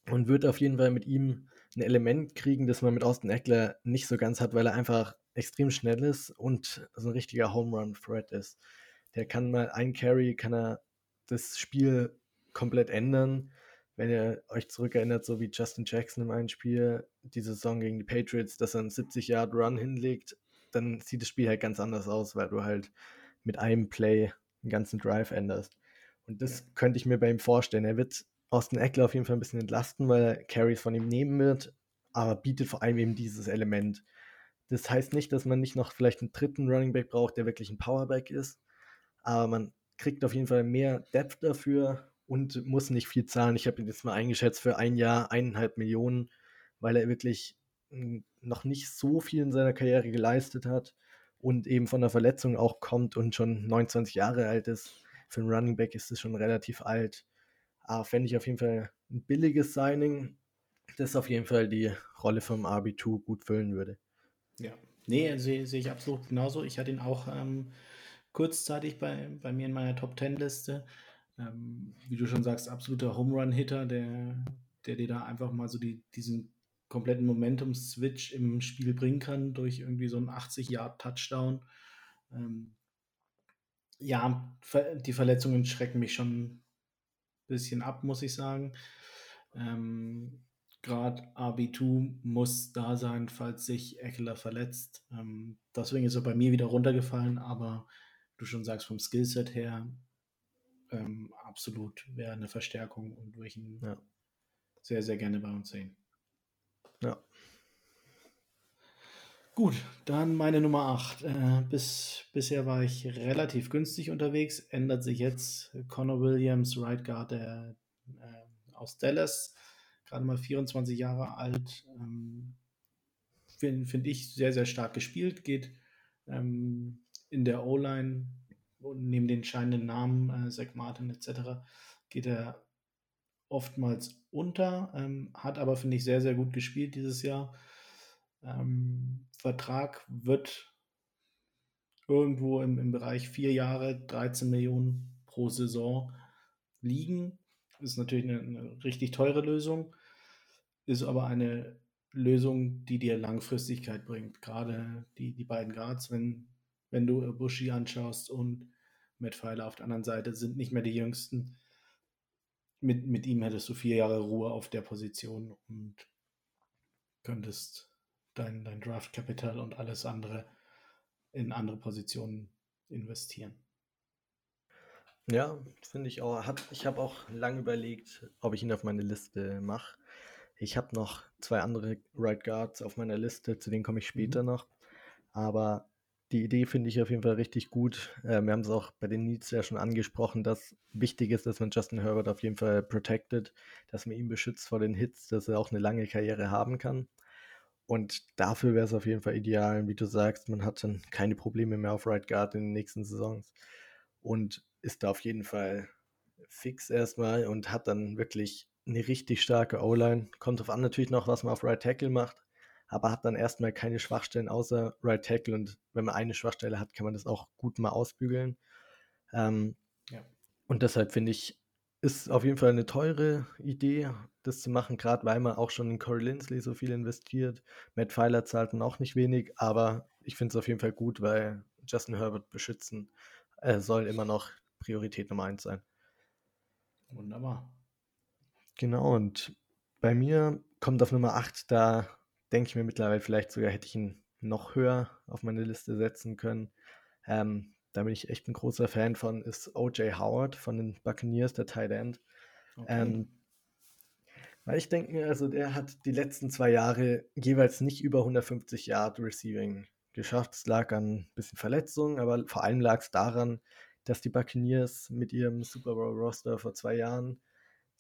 Und wird auf jeden Fall mit ihm ein Element kriegen, das man mit Austin Eckler nicht so ganz hat, weil er einfach extrem schnell ist und so ein richtiger Home Run Threat ist. Der kann mal ein Carry, kann er das Spiel komplett ändern wenn ihr euch zurückerinnert, so wie Justin Jackson im einen Spiel, die Saison gegen die Patriots, dass er einen 70-Yard-Run hinlegt, dann sieht das Spiel halt ganz anders aus, weil du halt mit einem Play einen ganzen Drive änderst. Und das könnte ich mir bei ihm vorstellen. Er wird Austin Eckler auf jeden Fall ein bisschen entlasten, weil er Carries von ihm nehmen wird, aber bietet vor allem eben dieses Element. Das heißt nicht, dass man nicht noch vielleicht einen dritten Running Back braucht, der wirklich ein Powerback ist, aber man kriegt auf jeden Fall mehr Depth dafür und muss nicht viel zahlen. Ich habe ihn jetzt mal eingeschätzt für ein Jahr eineinhalb Millionen, weil er wirklich hm, noch nicht so viel in seiner Karriere geleistet hat und eben von der Verletzung auch kommt und schon 29 Jahre alt ist. Für einen Running Back ist es schon relativ alt. Aber fände ich auf jeden Fall ein billiges Signing, das auf jeden Fall die Rolle vom RB2 gut füllen würde. Ja, nee, sehe seh ich absolut genauso. Ich hatte ihn auch ähm, kurzzeitig bei, bei mir in meiner Top 10 Liste ähm, wie du schon sagst, absoluter Home Run Hitter, der, der dir da einfach mal so die, diesen kompletten Momentum-Switch im Spiel bringen kann durch irgendwie so einen 80-Yard-Touchdown. Ähm, ja, die Verletzungen schrecken mich schon ein bisschen ab, muss ich sagen. Ähm, Gerade RB2 muss da sein, falls sich Eckler verletzt. Ähm, deswegen ist er bei mir wieder runtergefallen, aber du schon sagst, vom Skillset her ähm, absolut wäre eine Verstärkung und würde ich ihn ja. sehr, sehr gerne bei uns sehen. Ja. Gut, dann meine Nummer 8. Äh, bis, bisher war ich relativ günstig unterwegs. Ändert sich jetzt Connor Williams, Right Guard der, äh, aus Dallas. Gerade mal 24 Jahre alt. Ähm, Finde find ich sehr, sehr stark gespielt. Geht ähm, in der O-Line und neben den scheinenden Namen, äh, Zach Martin etc., geht er oftmals unter, ähm, hat aber, finde ich, sehr, sehr gut gespielt dieses Jahr. Ähm, Vertrag wird irgendwo im, im Bereich vier Jahre, 13 Millionen pro Saison liegen. Ist natürlich eine, eine richtig teure Lösung, ist aber eine Lösung, die dir Langfristigkeit bringt. Gerade die, die beiden Guards, wenn wenn du Bushi anschaust und Matt Pfeiler auf der anderen Seite, sind nicht mehr die jüngsten. Mit, mit ihm hättest du vier Jahre Ruhe auf der Position und könntest dein, dein Draft-Kapital und alles andere in andere Positionen investieren. Ja, finde ich auch. ich habe auch lange überlegt, ob ich ihn auf meine Liste mache. Ich habe noch zwei andere Right Guards auf meiner Liste, zu denen komme ich später mhm. noch. Aber die Idee finde ich auf jeden Fall richtig gut. Äh, wir haben es auch bei den Needs ja schon angesprochen, dass wichtig ist, dass man Justin Herbert auf jeden Fall protected, dass man ihn beschützt vor den Hits, dass er auch eine lange Karriere haben kann. Und dafür wäre es auf jeden Fall ideal, wie du sagst, man hat dann keine Probleme mehr auf Right Guard in den nächsten Saisons. und ist da auf jeden Fall fix erstmal und hat dann wirklich eine richtig starke O-Line. Kommt auf an natürlich noch, was man auf Right Tackle macht, aber hat dann erstmal keine Schwachstellen außer Right Tackle und wenn man eine Schwachstelle hat, kann man das auch gut mal ausbügeln. Ähm, ja. Und deshalb finde ich, ist auf jeden Fall eine teure Idee, das zu machen, gerade weil man auch schon in Corey Lindsley so viel investiert. Matt Pfeiler zahlt dann auch nicht wenig, aber ich finde es auf jeden Fall gut, weil Justin Herbert beschützen äh, soll immer noch Priorität Nummer eins sein. Wunderbar. Genau, und bei mir kommt auf Nummer 8, da denke ich mir mittlerweile vielleicht sogar hätte ich ihn noch höher auf meine Liste setzen können. Ähm, da bin ich echt ein großer Fan von, ist O.J. Howard von den Buccaneers, der Tight End. Okay. Ähm, weil ich denke mir, also der hat die letzten zwei Jahre jeweils nicht über 150 Yard Receiving geschafft. Es lag an ein bisschen Verletzungen, aber vor allem lag es daran, dass die Buccaneers mit ihrem Super Bowl Roster vor zwei Jahren,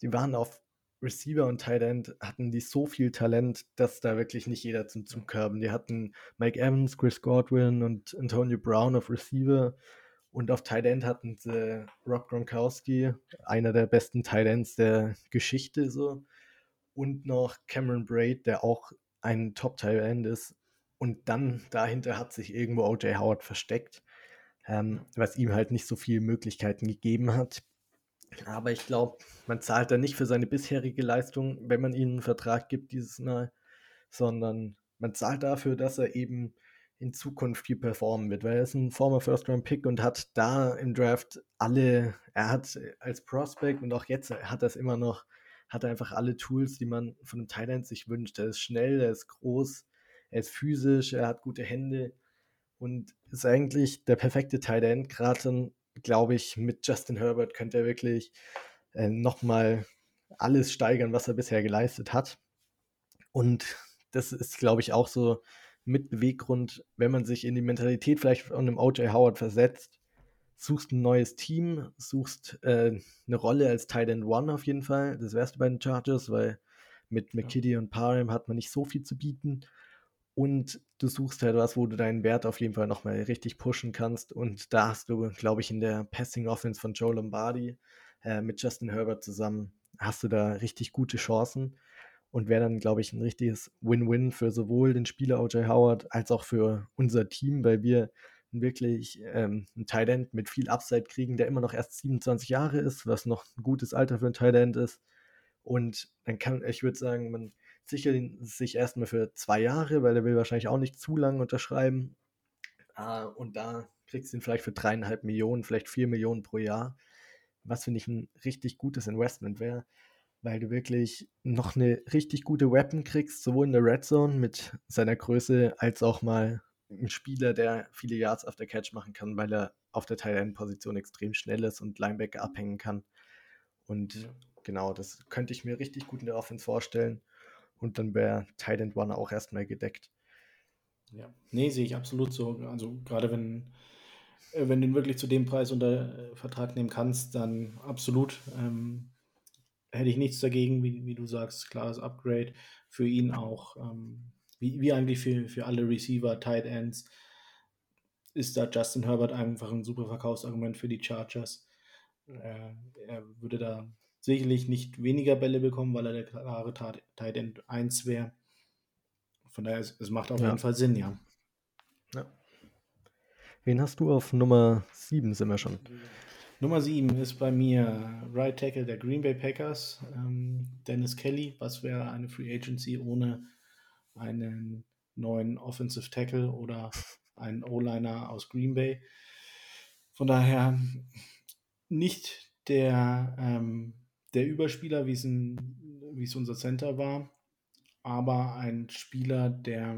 die waren auf Receiver und Tight End hatten die so viel Talent, dass da wirklich nicht jeder zum Zug kam. Die hatten Mike Evans, Chris Godwin und Antonio Brown auf Receiver und auf Tight End hatten sie Rob Gronkowski, einer der besten Tight Ends der Geschichte so und noch Cameron Braid, der auch ein Top Tight End ist und dann dahinter hat sich irgendwo OJ Howard versteckt, ähm, was ihm halt nicht so viele Möglichkeiten gegeben hat. Aber ich glaube, man zahlt da nicht für seine bisherige Leistung, wenn man ihm einen Vertrag gibt dieses Mal, sondern man zahlt dafür, dass er eben in Zukunft viel performen wird, weil er ist ein former First-Round-Pick und hat da im Draft alle, er hat als Prospect und auch jetzt hat er es immer noch, hat er einfach alle Tools, die man von einem Thailand sich wünscht. Er ist schnell, er ist groß, er ist physisch, er hat gute Hände und ist eigentlich der perfekte End, gerade glaube ich, mit Justin Herbert könnte er wirklich äh, nochmal alles steigern, was er bisher geleistet hat. Und das ist, glaube ich, auch so mit Beweggrund, wenn man sich in die Mentalität vielleicht von einem OJ Howard versetzt, suchst ein neues Team, suchst äh, eine Rolle als Tight End One auf jeden Fall. Das wärst du bei den Chargers, weil mit McKitty und Parham hat man nicht so viel zu bieten und du suchst halt was, wo du deinen Wert auf jeden Fall nochmal richtig pushen kannst. Und da hast du, glaube ich, in der Passing Offense von Joe Lombardi äh, mit Justin Herbert zusammen, hast du da richtig gute Chancen. Und wäre dann, glaube ich, ein richtiges Win-Win für sowohl den Spieler O.J. Howard als auch für unser Team, weil wir wirklich ähm, einen Tight mit viel Upside kriegen, der immer noch erst 27 Jahre ist, was noch ein gutes Alter für einen Tight ist. Und dann kann, ich würde sagen, man sichert ihn sich erstmal für zwei Jahre, weil er will wahrscheinlich auch nicht zu lange unterschreiben. Uh, und da kriegst du ihn vielleicht für dreieinhalb Millionen, vielleicht vier Millionen pro Jahr, was finde ich ein richtig gutes Investment wäre, weil du wirklich noch eine richtig gute Weapon kriegst, sowohl in der Red Zone mit seiner Größe, als auch mal ein Spieler, der viele Yards auf der Catch machen kann, weil er auf der Tight End Position extrem schnell ist und Linebacker abhängen kann. Und genau, das könnte ich mir richtig gut in der Offense vorstellen und dann wäre Tight One auch erstmal gedeckt. Ja, nee, sehe ich absolut so. Also gerade wenn, äh, wenn du ihn wirklich zu dem Preis unter äh, Vertrag nehmen kannst, dann absolut. Ähm, hätte ich nichts dagegen, wie, wie du sagst, klares Upgrade für ihn auch. Ähm, wie, wie eigentlich für, für alle Receiver, Tight Ends, ist da Justin Herbert einfach ein super Verkaufsargument für die Chargers. Äh, er würde da sicherlich nicht weniger Bälle bekommen, weil er der klare Tight End 1 wäre. Von daher, es, es macht auf ja. jeden Fall Sinn, ja. ja. Wen hast du auf Nummer 7 sind wir schon? Nummer 7 ist bei mir Right Tackle der Green Bay Packers, ähm, Dennis Kelly. Was wäre eine Free Agency ohne einen neuen Offensive Tackle oder einen O-Liner aus Green Bay? Von daher nicht der ähm, der Überspieler, wie es, ein, wie es unser Center war, aber ein Spieler, der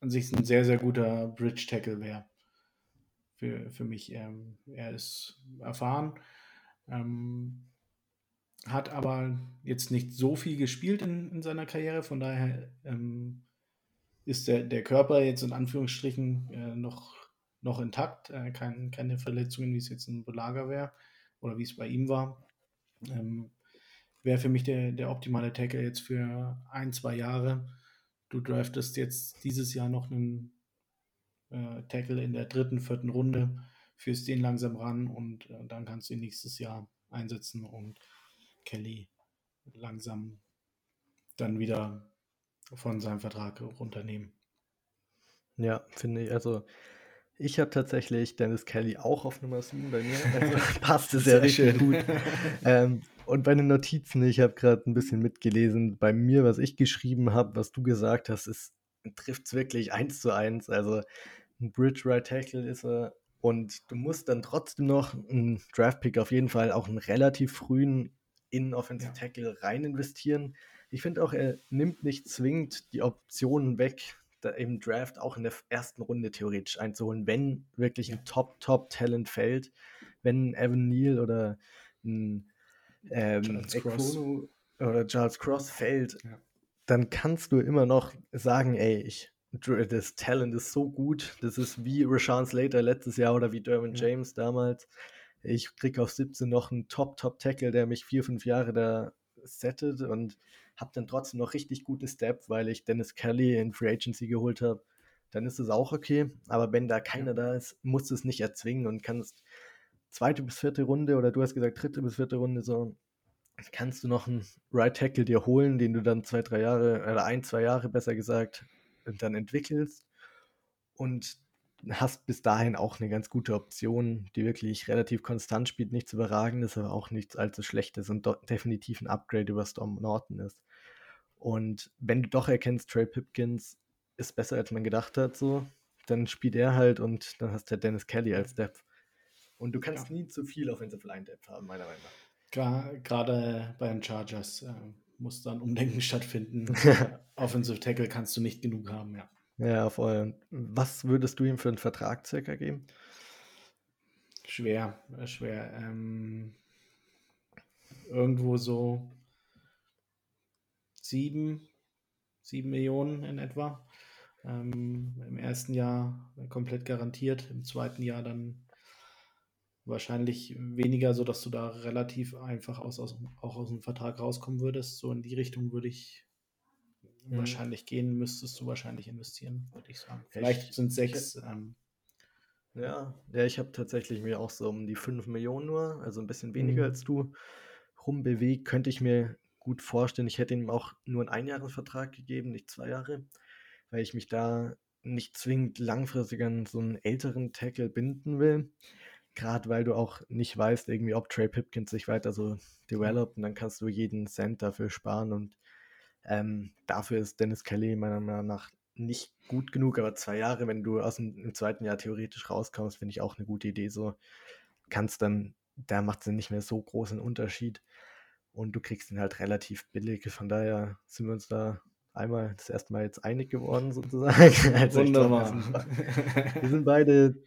an sich ein sehr, sehr guter Bridge-Tackle wäre. Für, für mich. Ähm, er ist erfahren, ähm, hat aber jetzt nicht so viel gespielt in, in seiner Karriere, von daher ähm, ist der, der Körper jetzt in Anführungsstrichen äh, noch, noch intakt, äh, kein, keine Verletzungen, wie es jetzt ein Belager wäre oder wie es bei ihm war. Ähm, Wäre für mich der, der optimale Tackle jetzt für ein, zwei Jahre. Du draftest jetzt dieses Jahr noch einen äh, Tackle in der dritten, vierten Runde führst den langsam ran und äh, dann kannst du ihn nächstes Jahr einsetzen und Kelly langsam dann wieder von seinem Vertrag runternehmen. Ja, finde ich. Also ich habe tatsächlich Dennis Kelly auch auf Nummer 7 bei mir. Also passt es ja richtig schön. gut. Ähm, und bei den Notizen, ich habe gerade ein bisschen mitgelesen. Bei mir, was ich geschrieben habe, was du gesagt hast, trifft es wirklich eins zu eins. Also ein Bridge Right Tackle ist er. Und du musst dann trotzdem noch einen Draft-Pick auf jeden Fall auch einen relativ frühen in Offensive. Tackle rein investieren. Ich finde auch, er nimmt nicht zwingend die Optionen weg, im Draft auch in der ersten Runde theoretisch einzuholen, wenn wirklich ein Top-Top-Talent fällt, wenn Evan Neal oder ein ähm, Charles Cross. oder Charles Cross fällt, ja. dann kannst du immer noch sagen, ey, ich, das Talent ist so gut, das ist wie Rashawn Slater letztes Jahr oder wie Derwin ja. James damals. Ich kriege auf 17 noch einen Top-Top-Tackle, der mich vier, fünf Jahre da settet und habe dann trotzdem noch richtig gute Step, weil ich Dennis Kelly in Free Agency geholt habe. Dann ist es auch okay. Aber wenn da keiner da ist, musst du es nicht erzwingen und kannst zweite bis vierte Runde oder du hast gesagt dritte bis vierte Runde so, kannst du noch einen Right Tackle dir holen, den du dann zwei, drei Jahre oder ein, zwei Jahre besser gesagt dann entwickelst und hast bis dahin auch eine ganz gute Option, die wirklich relativ konstant spielt, nichts überragendes, aber auch nichts allzu schlechtes und definitiv ein Upgrade über Storm Norton ist. Und wenn du doch erkennst, Trey Pipkins ist besser, als man gedacht hat, so, dann spielt er halt und dann hast du Dennis Kelly als Depth. Und du kannst ja. nie zu viel Offensive Line Depth haben, meiner Meinung nach. Gerade bei den Chargers äh, muss dann Umdenken stattfinden. Offensive Tackle kannst du nicht genug haben, ja. Ja, voll. Was würdest du ihm für einen Vertrag circa geben? Schwer, äh, schwer. Ähm, irgendwo so sieben, sieben Millionen in etwa. Ähm, Im ersten Jahr komplett garantiert, im zweiten Jahr dann wahrscheinlich weniger, sodass du da relativ einfach aus, aus, auch aus dem Vertrag rauskommen würdest. So in die Richtung würde ich mhm. wahrscheinlich gehen, müsstest du wahrscheinlich investieren, würde ich sagen. Vielleicht sind sechs. Ähm, ja, ja, ich habe tatsächlich mir auch so um die 5 Millionen nur, also ein bisschen weniger mhm. als du, rumbewegt. Könnte ich mir gut vorstellen. Ich hätte ihm auch nur einen Einjahresvertrag gegeben, nicht zwei Jahre, weil ich mich da nicht zwingend langfristig an so einen älteren Tackle binden will. Gerade weil du auch nicht weißt, irgendwie, ob Trey Pipkins sich weiter so developt und dann kannst du jeden Cent dafür sparen und ähm, dafür ist Dennis Kelly meiner Meinung nach nicht gut genug, aber zwei Jahre, wenn du aus dem im zweiten Jahr theoretisch rauskommst, finde ich auch eine gute Idee. So kannst dann, da macht es nicht mehr so großen Unterschied und du kriegst ihn halt relativ billig. Von daher sind wir uns da einmal das erste Mal jetzt einig geworden, sozusagen. Also Wunderbar. Glaub, wir, sind, beide,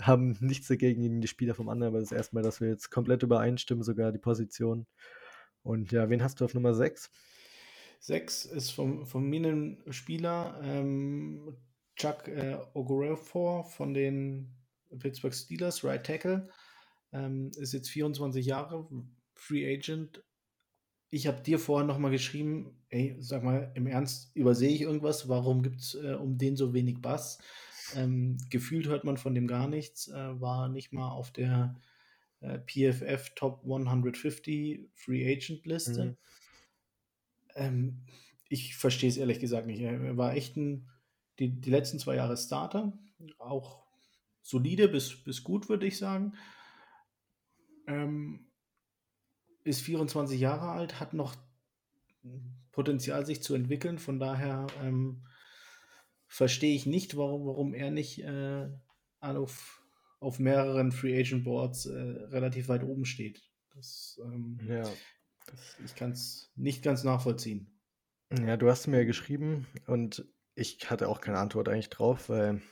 haben nichts dagegen, die Spieler vom anderen, aber das erste Mal, dass wir jetzt komplett übereinstimmen, sogar die Position. Und ja, wen hast du auf Nummer 6? 6 ist vom, vom Minenspieler ähm, Chuck äh, Ogorefor von den Pittsburgh Steelers, Right Tackle. Ähm, ist jetzt 24 Jahre, Free Agent, ich habe dir vorher nochmal geschrieben, ey, sag mal, im Ernst, übersehe ich irgendwas? Warum gibt es äh, um den so wenig Bass? Ähm, gefühlt hört man von dem gar nichts, äh, war nicht mal auf der äh, PFF Top 150 Free Agent Liste. Mhm. Ähm, ich verstehe es ehrlich gesagt nicht. Er war echt ein, die, die letzten zwei Jahre Starter, auch solide bis, bis gut, würde ich sagen. Ähm, ist 24 Jahre alt, hat noch Potenzial, sich zu entwickeln. Von daher ähm, verstehe ich nicht, warum, warum er nicht äh, auf, auf mehreren Free Agent Boards äh, relativ weit oben steht. Das, ähm, ja. Das, ich kann es nicht ganz nachvollziehen. Ja, du hast mir geschrieben und ich hatte auch keine Antwort eigentlich drauf, weil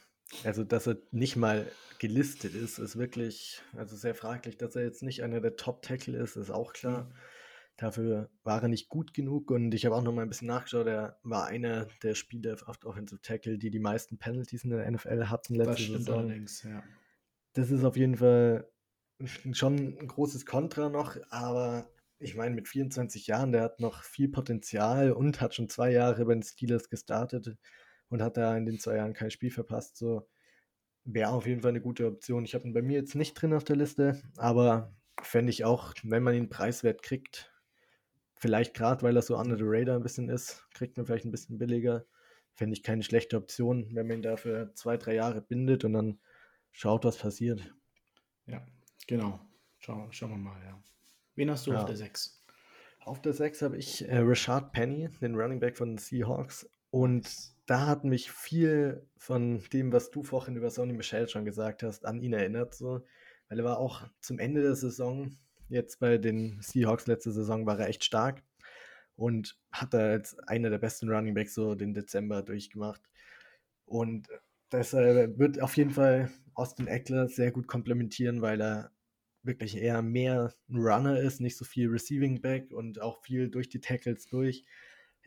also, dass er nicht mal gelistet ist, ist wirklich also sehr fraglich. Dass er jetzt nicht einer der Top-Tackle ist, ist auch klar. Mhm. Dafür war er nicht gut genug und ich habe auch noch mal ein bisschen nachgeschaut. Er war einer der Spieler auf Offensive Tackle, die die meisten Penalties in der NFL hatten letzte das stimmt Saison. Allerdings, ja. Das ist auf jeden Fall schon ein großes Kontra noch, aber ich meine, mit 24 Jahren, der hat noch viel Potenzial und hat schon zwei Jahre bei den Steelers gestartet und hat da in den zwei Jahren kein Spiel verpasst. So, wäre auf jeden Fall eine gute Option. Ich habe ihn bei mir jetzt nicht drin auf der Liste, aber fände ich auch, wenn man ihn preiswert kriegt, vielleicht gerade, weil er so under the radar ein bisschen ist, kriegt man vielleicht ein bisschen billiger. Fände ich keine schlechte Option, wenn man ihn dafür zwei, drei Jahre bindet und dann schaut, was passiert. Ja, genau. Schau, schauen wir mal, ja. Wen hast du ja. auf der 6? Auf der 6 habe ich äh, Rashad Penny, den Running Back von den Seahawks. Und da hat mich viel von dem, was du vorhin über Sonny Michel schon gesagt hast, an ihn erinnert. So. Weil er war auch zum Ende der Saison, jetzt bei den Seahawks letzte Saison, war er echt stark und hat da als einer der besten Running Backs so den Dezember durchgemacht. Und deshalb wird auf jeden Fall Austin Eckler sehr gut komplementieren, weil er wirklich eher mehr ein Runner ist, nicht so viel Receiving Back und auch viel durch die Tackles durch.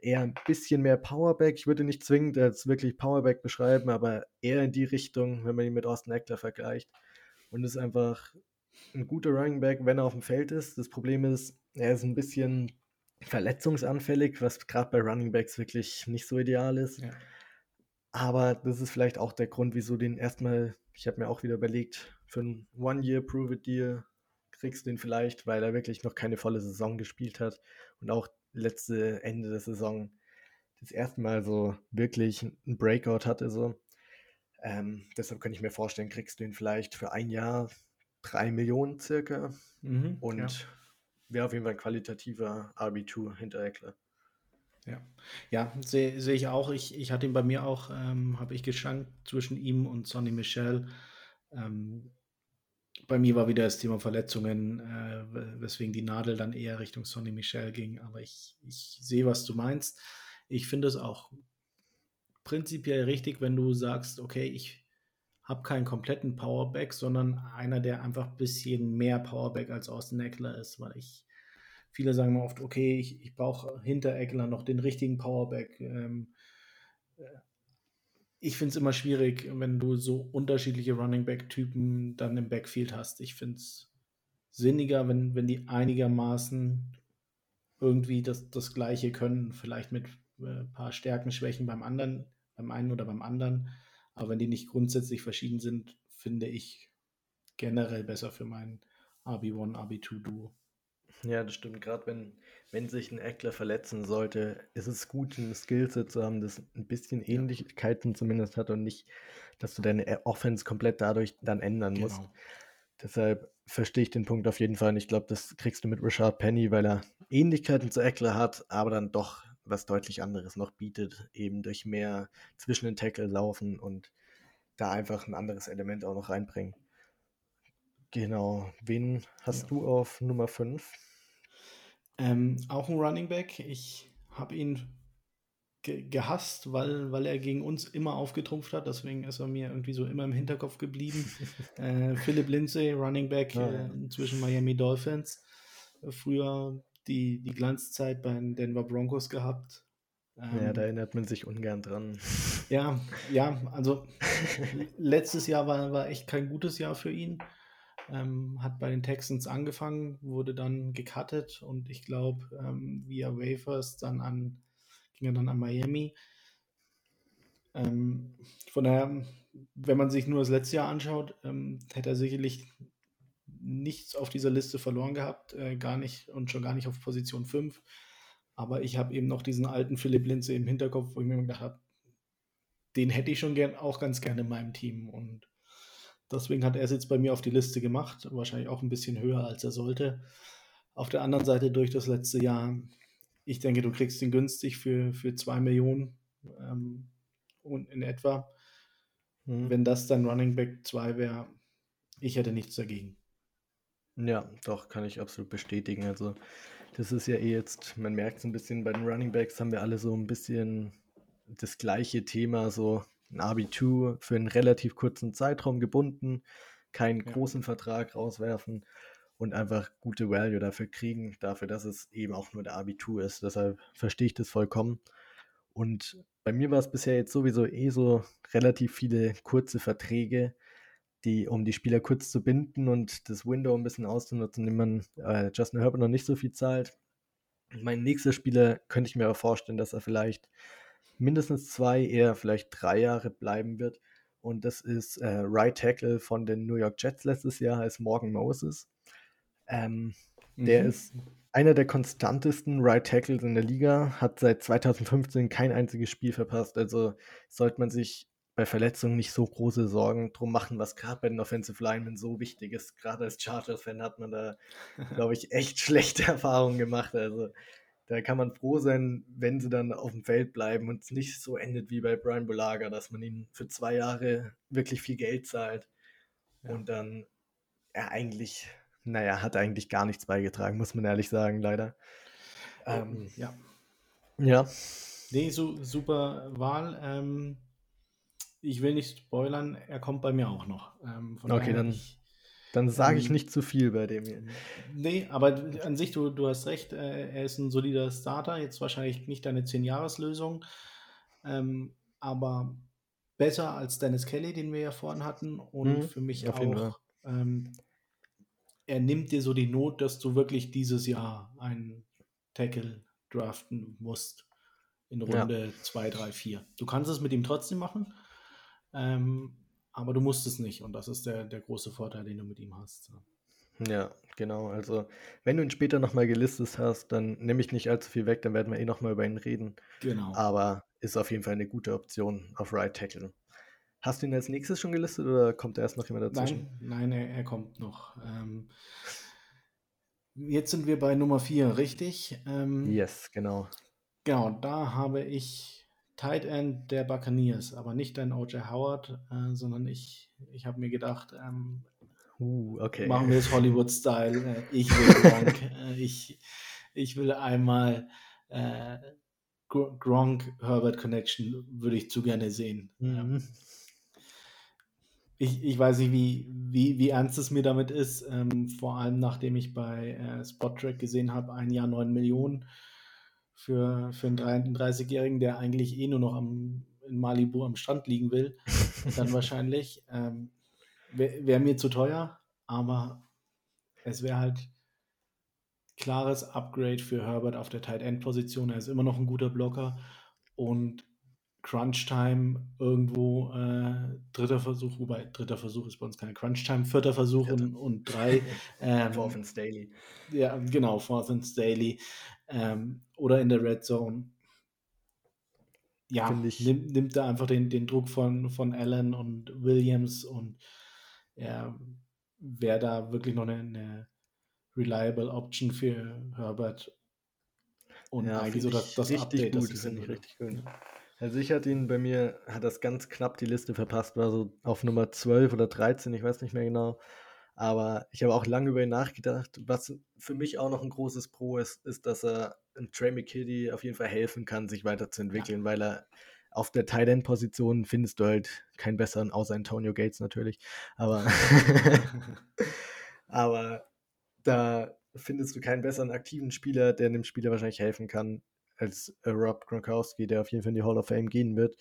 Eher ein bisschen mehr Powerback. Ich würde nicht zwingend als wirklich Powerback beschreiben, aber eher in die Richtung, wenn man ihn mit Austin Eckler vergleicht. Und ist einfach ein guter Running Back, wenn er auf dem Feld ist. Das Problem ist, er ist ein bisschen verletzungsanfällig, was gerade bei Running Backs wirklich nicht so ideal ist. Ja. Aber das ist vielleicht auch der Grund, wieso den erstmal, ich habe mir auch wieder überlegt, für ein One-Year-Prove-It-Deal kriegst du den vielleicht, weil er wirklich noch keine volle Saison gespielt hat und auch letzte Ende der Saison das erste Mal so wirklich ein Breakout hatte. So. Ähm, deshalb könnte ich mir vorstellen, kriegst du ihn vielleicht für ein Jahr drei Millionen circa mhm, und ja. wäre auf jeden Fall ein qualitativer RB2 hinter Eckler. Ja, ja sehe seh ich auch. Ich, ich hatte ihn bei mir auch, ähm, habe ich geschankt zwischen ihm und Sonny Michel. Ähm, bei mir war wieder das Thema Verletzungen, äh, weswegen die Nadel dann eher Richtung Sonny Michel ging. Aber ich, ich sehe, was du meinst. Ich finde es auch prinzipiell richtig, wenn du sagst, okay, ich habe keinen kompletten Powerback, sondern einer, der einfach ein bisschen mehr Powerback als Austin Eckler ist, weil ich, viele sagen mir oft, okay, ich, ich brauche hinter Eckler noch den richtigen Powerback. Ähm, äh, ich finde es immer schwierig, wenn du so unterschiedliche Running Back-Typen dann im Backfield hast. Ich finde es sinniger, wenn, wenn die einigermaßen irgendwie das, das Gleiche können, vielleicht mit ein äh, paar Stärken, Schwächen beim anderen, beim einen oder beim anderen. Aber wenn die nicht grundsätzlich verschieden sind, finde ich generell besser für mein RB1, RB2-Duo. Ja, das stimmt. Gerade wenn, wenn sich ein Eckler verletzen sollte, ist es gut, ein Skillset zu haben, das ein bisschen Ähnlichkeiten zumindest hat und nicht, dass du deine Offense komplett dadurch dann ändern genau. musst. Deshalb verstehe ich den Punkt auf jeden Fall. Und ich glaube, das kriegst du mit Richard Penny, weil er Ähnlichkeiten zu Eckler hat, aber dann doch was deutlich anderes noch bietet, eben durch mehr zwischen den Tackle laufen und da einfach ein anderes Element auch noch reinbringen. Genau. Wen hast ja. du auf Nummer 5? Ähm, auch ein Running Back. Ich habe ihn ge gehasst, weil, weil er gegen uns immer aufgetrumpft hat. Deswegen ist er mir irgendwie so immer im Hinterkopf geblieben. äh, Philip Lindsay, Running Back, ah, äh, inzwischen Miami Dolphins. Früher die, die Glanzzeit bei den Denver Broncos gehabt. Ähm, ja, da erinnert man sich ungern dran. Ja, ja, also letztes Jahr war, war echt kein gutes Jahr für ihn. Ähm, hat bei den Texans angefangen, wurde dann gecuttet und ich glaube, ähm, via Wafers dann an, ging er dann an Miami. Ähm, von daher, wenn man sich nur das letzte Jahr anschaut, ähm, hätte er sicherlich nichts auf dieser Liste verloren gehabt, äh, gar nicht und schon gar nicht auf Position 5. Aber ich habe eben noch diesen alten Philipp Linze im Hinterkopf, wo ich mir gedacht habe, den hätte ich schon gern, auch ganz gerne in meinem Team. Und Deswegen hat er es jetzt bei mir auf die Liste gemacht, wahrscheinlich auch ein bisschen höher, als er sollte. Auf der anderen Seite durch das letzte Jahr, ich denke, du kriegst ihn günstig für, für 2 Millionen ähm, und in etwa. Mhm. Wenn das dann Running Back 2 wäre, ich hätte nichts dagegen. Ja, doch, kann ich absolut bestätigen. Also, das ist ja eh jetzt, man merkt es ein bisschen, bei den Running Backs haben wir alle so ein bisschen das gleiche Thema, so ein RB2 für einen relativ kurzen Zeitraum gebunden, keinen ja. großen Vertrag rauswerfen und einfach gute Value dafür kriegen, dafür, dass es eben auch nur der RB2 ist. Deshalb verstehe ich das vollkommen. Und bei mir war es bisher jetzt sowieso eh so relativ viele kurze Verträge, die, um die Spieler kurz zu binden und das Window ein bisschen auszunutzen, indem man äh, Justin Herbert noch nicht so viel zahlt. Mein nächster Spieler könnte ich mir aber vorstellen, dass er vielleicht mindestens zwei, eher vielleicht drei Jahre bleiben wird. Und das ist äh, Right Tackle von den New York Jets letztes Jahr, heißt Morgan Moses. Ähm, mhm. Der ist einer der konstantesten Right Tackles in der Liga, hat seit 2015 kein einziges Spiel verpasst. Also sollte man sich bei Verletzungen nicht so große Sorgen drum machen, was gerade bei den Offensive Linemen so wichtig ist. Gerade als Chargers-Fan hat man da, glaube ich, echt schlechte Erfahrungen gemacht. Also da kann man froh sein, wenn sie dann auf dem Feld bleiben und es nicht so endet wie bei Brian Bulaga, dass man ihnen für zwei Jahre wirklich viel Geld zahlt ja. und dann er eigentlich, naja, hat eigentlich gar nichts beigetragen, muss man ehrlich sagen, leider. Ähm, ja. Ja. Nee, so, super Wahl. Ähm, ich will nicht spoilern, er kommt bei mir auch noch. Ähm, okay, dann, dann sage ich ähm, nicht zu viel bei dem hier. Nee, aber an sich, du, du hast recht, äh, er ist ein solider Starter, jetzt wahrscheinlich nicht deine 10-Jahres-Lösung, ähm, aber besser als Dennis Kelly, den wir ja vorhin hatten und mhm, für mich auch, ähm, er nimmt dir so die Not, dass du wirklich dieses Jahr einen Tackle draften musst in Runde 2, 3, 4. Du kannst es mit ihm trotzdem machen, ähm, aber du musst es nicht und das ist der, der große Vorteil, den du mit ihm hast. Ja, genau. Also, wenn du ihn später nochmal gelistet hast, dann nehme ich nicht allzu viel weg, dann werden wir eh nochmal über ihn reden. Genau. Aber ist auf jeden Fall eine gute Option auf Right Tackle. Hast du ihn als nächstes schon gelistet oder kommt erst noch jemand dazwischen? Nein, nein er, er kommt noch. Ähm, jetzt sind wir bei Nummer 4, richtig? Ähm, yes, genau. Genau, da habe ich Tight End der Buccaneers, aber nicht dein O.J. Howard, äh, sondern ich, ich habe mir gedacht, ähm, uh, okay. machen wir es Hollywood-Style. Äh, ich will Gronk, äh, ich, ich will einmal äh, Gronk-Herbert-Connection würde ich zu gerne sehen. Mhm. Ich, ich weiß nicht, wie, wie, wie ernst es mir damit ist, ähm, vor allem nachdem ich bei äh, Spottrack gesehen habe, ein Jahr 9 Millionen für, für einen 33-Jährigen, der eigentlich eh nur noch am, in Malibu am Strand liegen will, dann wahrscheinlich. Ähm, Wäre wär mir zu teuer, aber es wäre halt klares Upgrade für Herbert auf der Tight End Position. Er ist immer noch ein guter Blocker und Crunch Time irgendwo äh, dritter Versuch, wobei dritter Versuch ist bei uns keine Crunch Time, vierter Versuch und, und drei. Ähm, Fourth and Daily. Ja, genau, Fourth and Daily ähm, oder in der Red Zone. Ja, nimmt, nimmt da einfach den, den Druck von, von Allen und Williams und ja, wäre da wirklich noch eine, eine reliable Option für Herbert. Und ja, eigentlich so das, das Update, gut, das finde ich richtig gut. Also ich hatte ihn bei mir, hat das ganz knapp die Liste verpasst, war so auf Nummer 12 oder 13, ich weiß nicht mehr genau. Aber ich habe auch lange über ihn nachgedacht. Was für mich auch noch ein großes Pro ist, ist, dass er Trey McKitty auf jeden Fall helfen kann, sich weiterzuentwickeln, ja. weil er auf der Tight End Position findest du halt keinen besseren, außer Antonio Gates natürlich. Aber, aber da findest du keinen besseren aktiven Spieler, der dem Spieler wahrscheinlich helfen kann, als äh, Rob Gronkowski, der auf jeden Fall in die Hall of Fame gehen wird.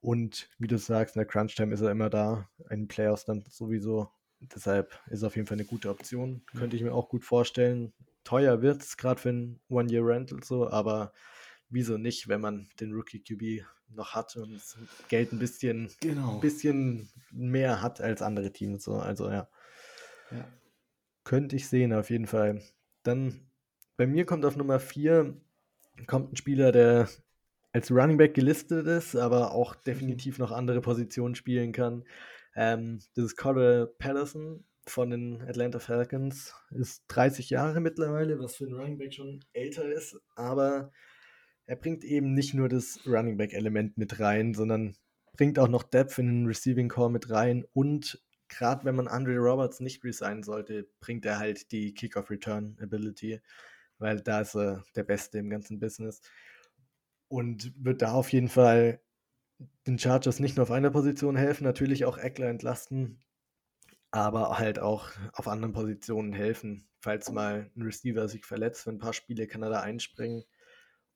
Und wie du sagst, in der Crunch Time ist er immer da, in Playoffs dann sowieso Deshalb ist es auf jeden Fall eine gute Option. Könnte ich mir auch gut vorstellen. Teuer wird es, gerade für ein One-Year-Rental so, aber wieso nicht, wenn man den Rookie QB noch hat und Geld ein bisschen, genau. bisschen mehr hat als andere Teams. So. Also ja. ja. Könnte ich sehen, auf jeden Fall. Dann bei mir kommt auf Nummer 4 kommt ein Spieler, der als Running Back gelistet ist, aber auch definitiv noch andere Positionen spielen kann. Ähm, das ist Cordell Patterson von den Atlanta Falcons. Ist 30 Jahre mittlerweile, was für einen Running Back schon älter ist, aber er bringt eben nicht nur das Running Back-Element mit rein, sondern bringt auch noch Depth in den Receiving Core mit rein und gerade wenn man Andre Roberts nicht resignen sollte, bringt er halt die Kick-Off-Return-Ability, weil da ist er der Beste im ganzen Business und wird da auf jeden Fall den Chargers nicht nur auf einer Position helfen, natürlich auch Eckler entlasten, aber halt auch auf anderen Positionen helfen. Falls mal ein Receiver sich verletzt für ein paar Spiele, kann er da einspringen.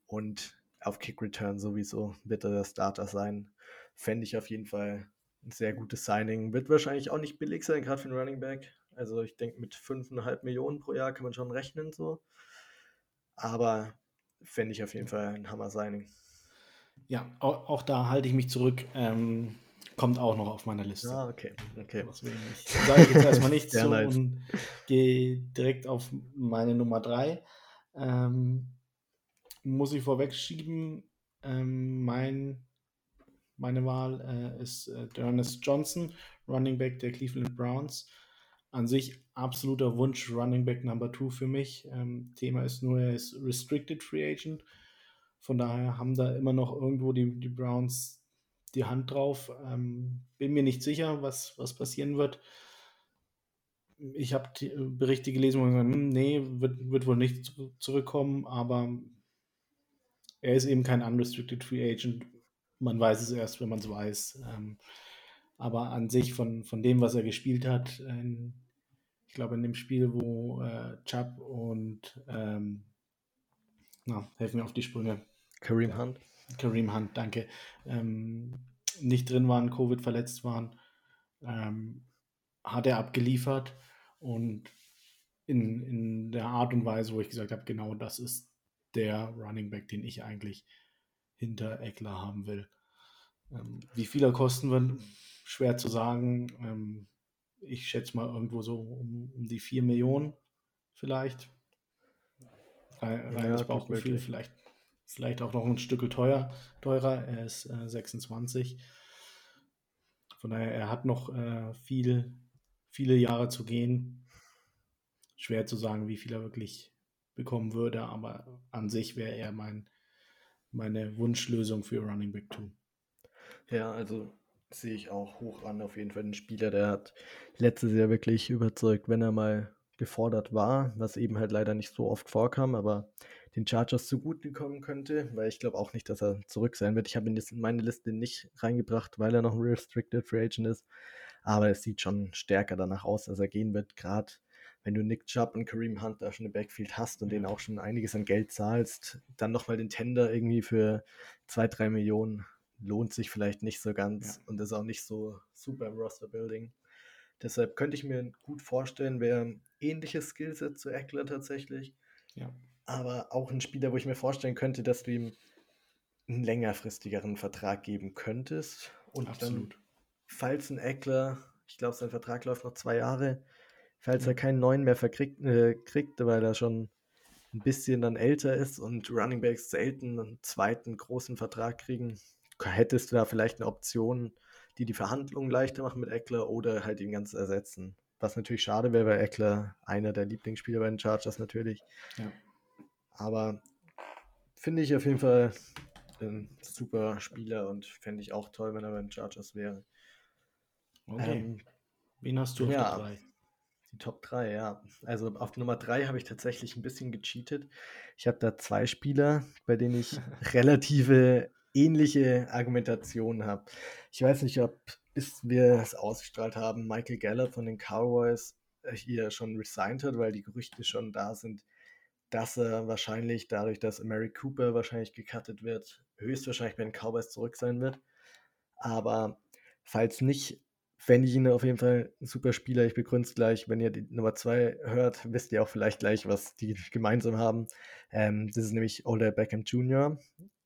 Und auf Kick Return sowieso wird er der Starter sein. Fände ich auf jeden Fall ein sehr gutes Signing. Wird wahrscheinlich auch nicht billig sein, gerade für einen Running Back. Also ich denke, mit 5,5 Millionen pro Jahr kann man schon rechnen so. Aber fände ich auf jeden Fall ein Hammer-Signing. Ja, auch, auch, da halte ich mich zurück. Ähm, kommt auch noch auf meiner Liste. Ah, okay. okay. Deswegen sage ich jetzt erstmal nichts so nice. und gehe direkt auf meine Nummer 3. Ähm, muss ich vorweg schieben, ähm, mein, meine Wahl äh, ist äh, Ernest Johnson, Running Back der Cleveland Browns. An sich absoluter Wunsch Running Back Number 2 für mich. Ähm, Thema ist nur, er ist Restricted Free Agent. Von daher haben da immer noch irgendwo die, die Browns die Hand drauf. Ähm, bin mir nicht sicher, was, was passieren wird. Ich habe Berichte gelesen, wo man sagt, hm, nee, wird, wird wohl nicht zurückkommen, aber er ist eben kein Unrestricted Free Agent. Man weiß es erst, wenn man es weiß. Ähm, aber an sich von, von dem, was er gespielt hat, in, ich glaube in dem Spiel, wo äh, Chubb und ähm, na, helfen mir auf die Sprünge. Kareem Hunt. Kareem Hunt, danke. Ähm, nicht drin waren, Covid verletzt waren, ähm, hat er abgeliefert und in, in der Art und Weise, wo ich gesagt habe, genau das ist der Running Back, den ich eigentlich hinter Eckler haben will. Ähm, wie viel er kosten wird, schwer zu sagen. Ähm, ich schätze mal irgendwo so um, um die 4 Millionen vielleicht. Rein, reines ja, Bauchgefühl, vielleicht, vielleicht auch noch ein Stück teuer, teurer. Er ist äh, 26. Von daher, er hat noch äh, viel, viele Jahre zu gehen. Schwer zu sagen, wie viel er wirklich bekommen würde, aber an sich wäre er mein, meine Wunschlösung für Running Back 2. Ja, also sehe ich auch hoch an. Auf jeden Fall ein Spieler, der hat letztes Jahr wirklich überzeugt, wenn er mal gefordert war, was eben halt leider nicht so oft vorkam, aber den Chargers zugute kommen könnte, weil ich glaube auch nicht, dass er zurück sein wird. Ich habe ihn jetzt in meine Liste nicht reingebracht, weil er noch ein Restricted Free Agent ist, aber es sieht schon stärker danach aus, dass er gehen wird, gerade wenn du Nick Chubb und Kareem Hunt da schon im Backfield hast und denen auch schon einiges an Geld zahlst, dann nochmal den Tender irgendwie für zwei, drei Millionen lohnt sich vielleicht nicht so ganz ja. und ist auch nicht so super im Roster-Building. Deshalb könnte ich mir gut vorstellen, wäre ein ähnliches Skillset zu Eckler tatsächlich. Ja. Aber auch ein Spieler, wo ich mir vorstellen könnte, dass du ihm einen längerfristigeren Vertrag geben könntest. Und Absolut. dann, falls ein Eckler, ich glaube, sein Vertrag läuft noch zwei Jahre, falls er keinen neuen mehr verkriegt, äh, kriegt, weil er schon ein bisschen dann älter ist und Running Backs selten einen zweiten großen Vertrag kriegen, hättest du da vielleicht eine Option, die die Verhandlungen leichter machen mit Eckler oder halt ihn ganz ersetzen. Was natürlich schade wäre, weil Eckler einer der Lieblingsspieler bei den Chargers natürlich. Ja. Aber finde ich auf jeden Fall ein super Spieler und fände ich auch toll, wenn er bei den Chargers wäre. Okay. Ähm, Wen hast du auf ja, 3? Die Top 3, ja. Also auf Nummer 3 habe ich tatsächlich ein bisschen gecheatet. Ich habe da zwei Spieler, bei denen ich relative ähnliche Argumentationen habe. Ich weiß nicht, ob bis wir es ausgestrahlt haben, Michael Gallup von den Cowboys äh, hier schon resigned hat, weil die Gerüchte schon da sind, dass er wahrscheinlich dadurch, dass Mary Cooper wahrscheinlich gecuttet wird, höchstwahrscheinlich bei den Cowboys zurück sein wird. Aber falls nicht, fände ich ihn auf jeden Fall ein super Spieler. Ich begründe es gleich. Wenn ihr die Nummer 2 hört, wisst ihr auch vielleicht gleich, was die gemeinsam haben. Ähm, das ist nämlich Older Beckham Jr.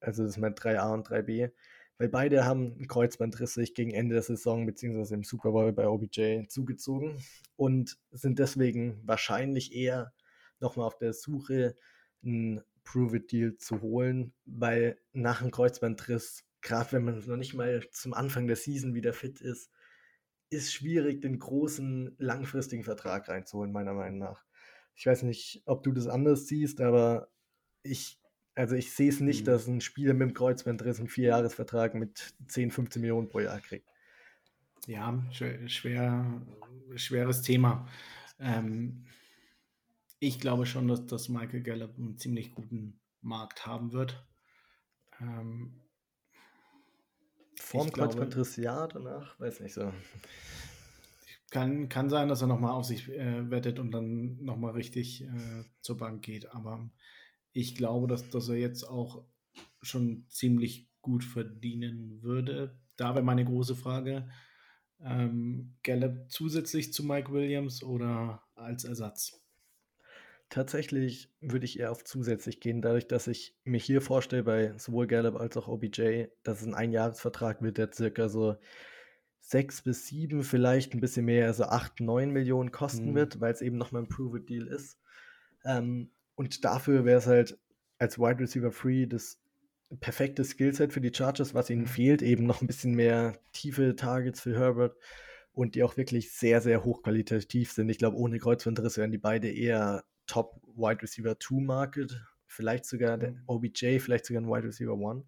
Also das ist mein 3a und 3b. Weil beide haben einen Kreuzbandriss sich gegen Ende der Saison beziehungsweise im Super Bowl bei OBJ zugezogen und sind deswegen wahrscheinlich eher nochmal auf der Suche, einen Prove-It-Deal zu holen, weil nach einem Kreuzbandriss, gerade wenn man noch nicht mal zum Anfang der Season wieder fit ist, ist schwierig, den großen, langfristigen Vertrag reinzuholen, meiner Meinung nach. Ich weiß nicht, ob du das anders siehst, aber ich, also ich sehe es nicht, mhm. dass ein Spieler mit dem Kreuzbandriss einen Vierjahresvertrag mit 10, 15 Millionen pro Jahr kriegt. Ja, schwer, schweres Thema. Ähm, ich glaube schon, dass, dass Michael Gallup einen ziemlich guten Markt haben wird. Ähm, Vorm Kreuzbandriss ja, danach, weiß nicht so. Kann, kann sein, dass er nochmal auf sich äh, wettet und dann nochmal richtig äh, zur Bank geht. Aber ich glaube, dass, dass er jetzt auch schon ziemlich gut verdienen würde. Da wäre meine große Frage: ähm, Gallup zusätzlich zu Mike Williams oder als Ersatz? Tatsächlich würde ich eher auf zusätzlich gehen, dadurch, dass ich mir hier vorstelle, bei sowohl Gallup als auch OBJ, dass es ein Einjahresvertrag wird, der circa so 6 bis 7, vielleicht ein bisschen mehr, also 8, 9 Millionen kosten mhm. wird, weil es eben nochmal ein Prove-It-Deal ist. Ähm, und dafür wäre es halt als Wide Receiver Free das perfekte Skillset für die Chargers, was ihnen mhm. fehlt, eben noch ein bisschen mehr tiefe Targets für Herbert und die auch wirklich sehr, sehr hochqualitativ sind. Ich glaube, ohne Kreuzbandriss wären die beide eher Top Wide Receiver 2 Market, vielleicht sogar der mhm. OBJ, vielleicht sogar ein Wide Receiver 1.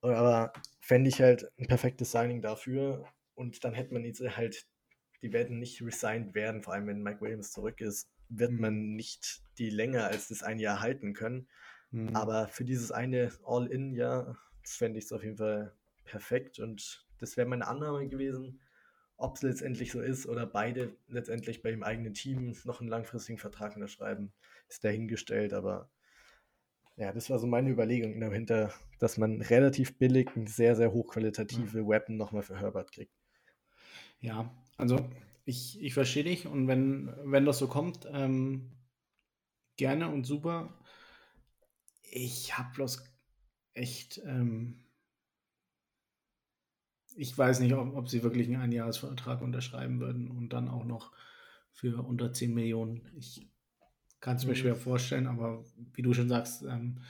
Aber fände ich halt ein perfektes Signing dafür und dann hätte man diese halt, die werden nicht resigned werden, vor allem wenn Mike Williams zurück ist, wird mhm. man nicht die länger als das ein Jahr halten können. Mhm. Aber für dieses eine All-In-Jahr fände ich es auf jeden Fall perfekt und das wäre meine Annahme gewesen. Ob es letztendlich so ist oder beide letztendlich bei dem eigenen Team noch einen langfristigen Vertrag unterschreiben, ist dahingestellt. Aber ja, das war so meine Überlegung dahinter, dass man relativ billig eine sehr, sehr hochqualitative mhm. Weapon nochmal für Herbert kriegt. Ja, also ich, ich verstehe dich und wenn, wenn das so kommt, ähm, gerne und super. Ich habe bloß echt, ähm, ich weiß nicht, ob, ob sie wirklich einen Einjahresvertrag unterschreiben würden und dann auch noch für unter 10 Millionen. Ich kann es mir mhm. schwer vorstellen, aber wie du schon sagst, ähm,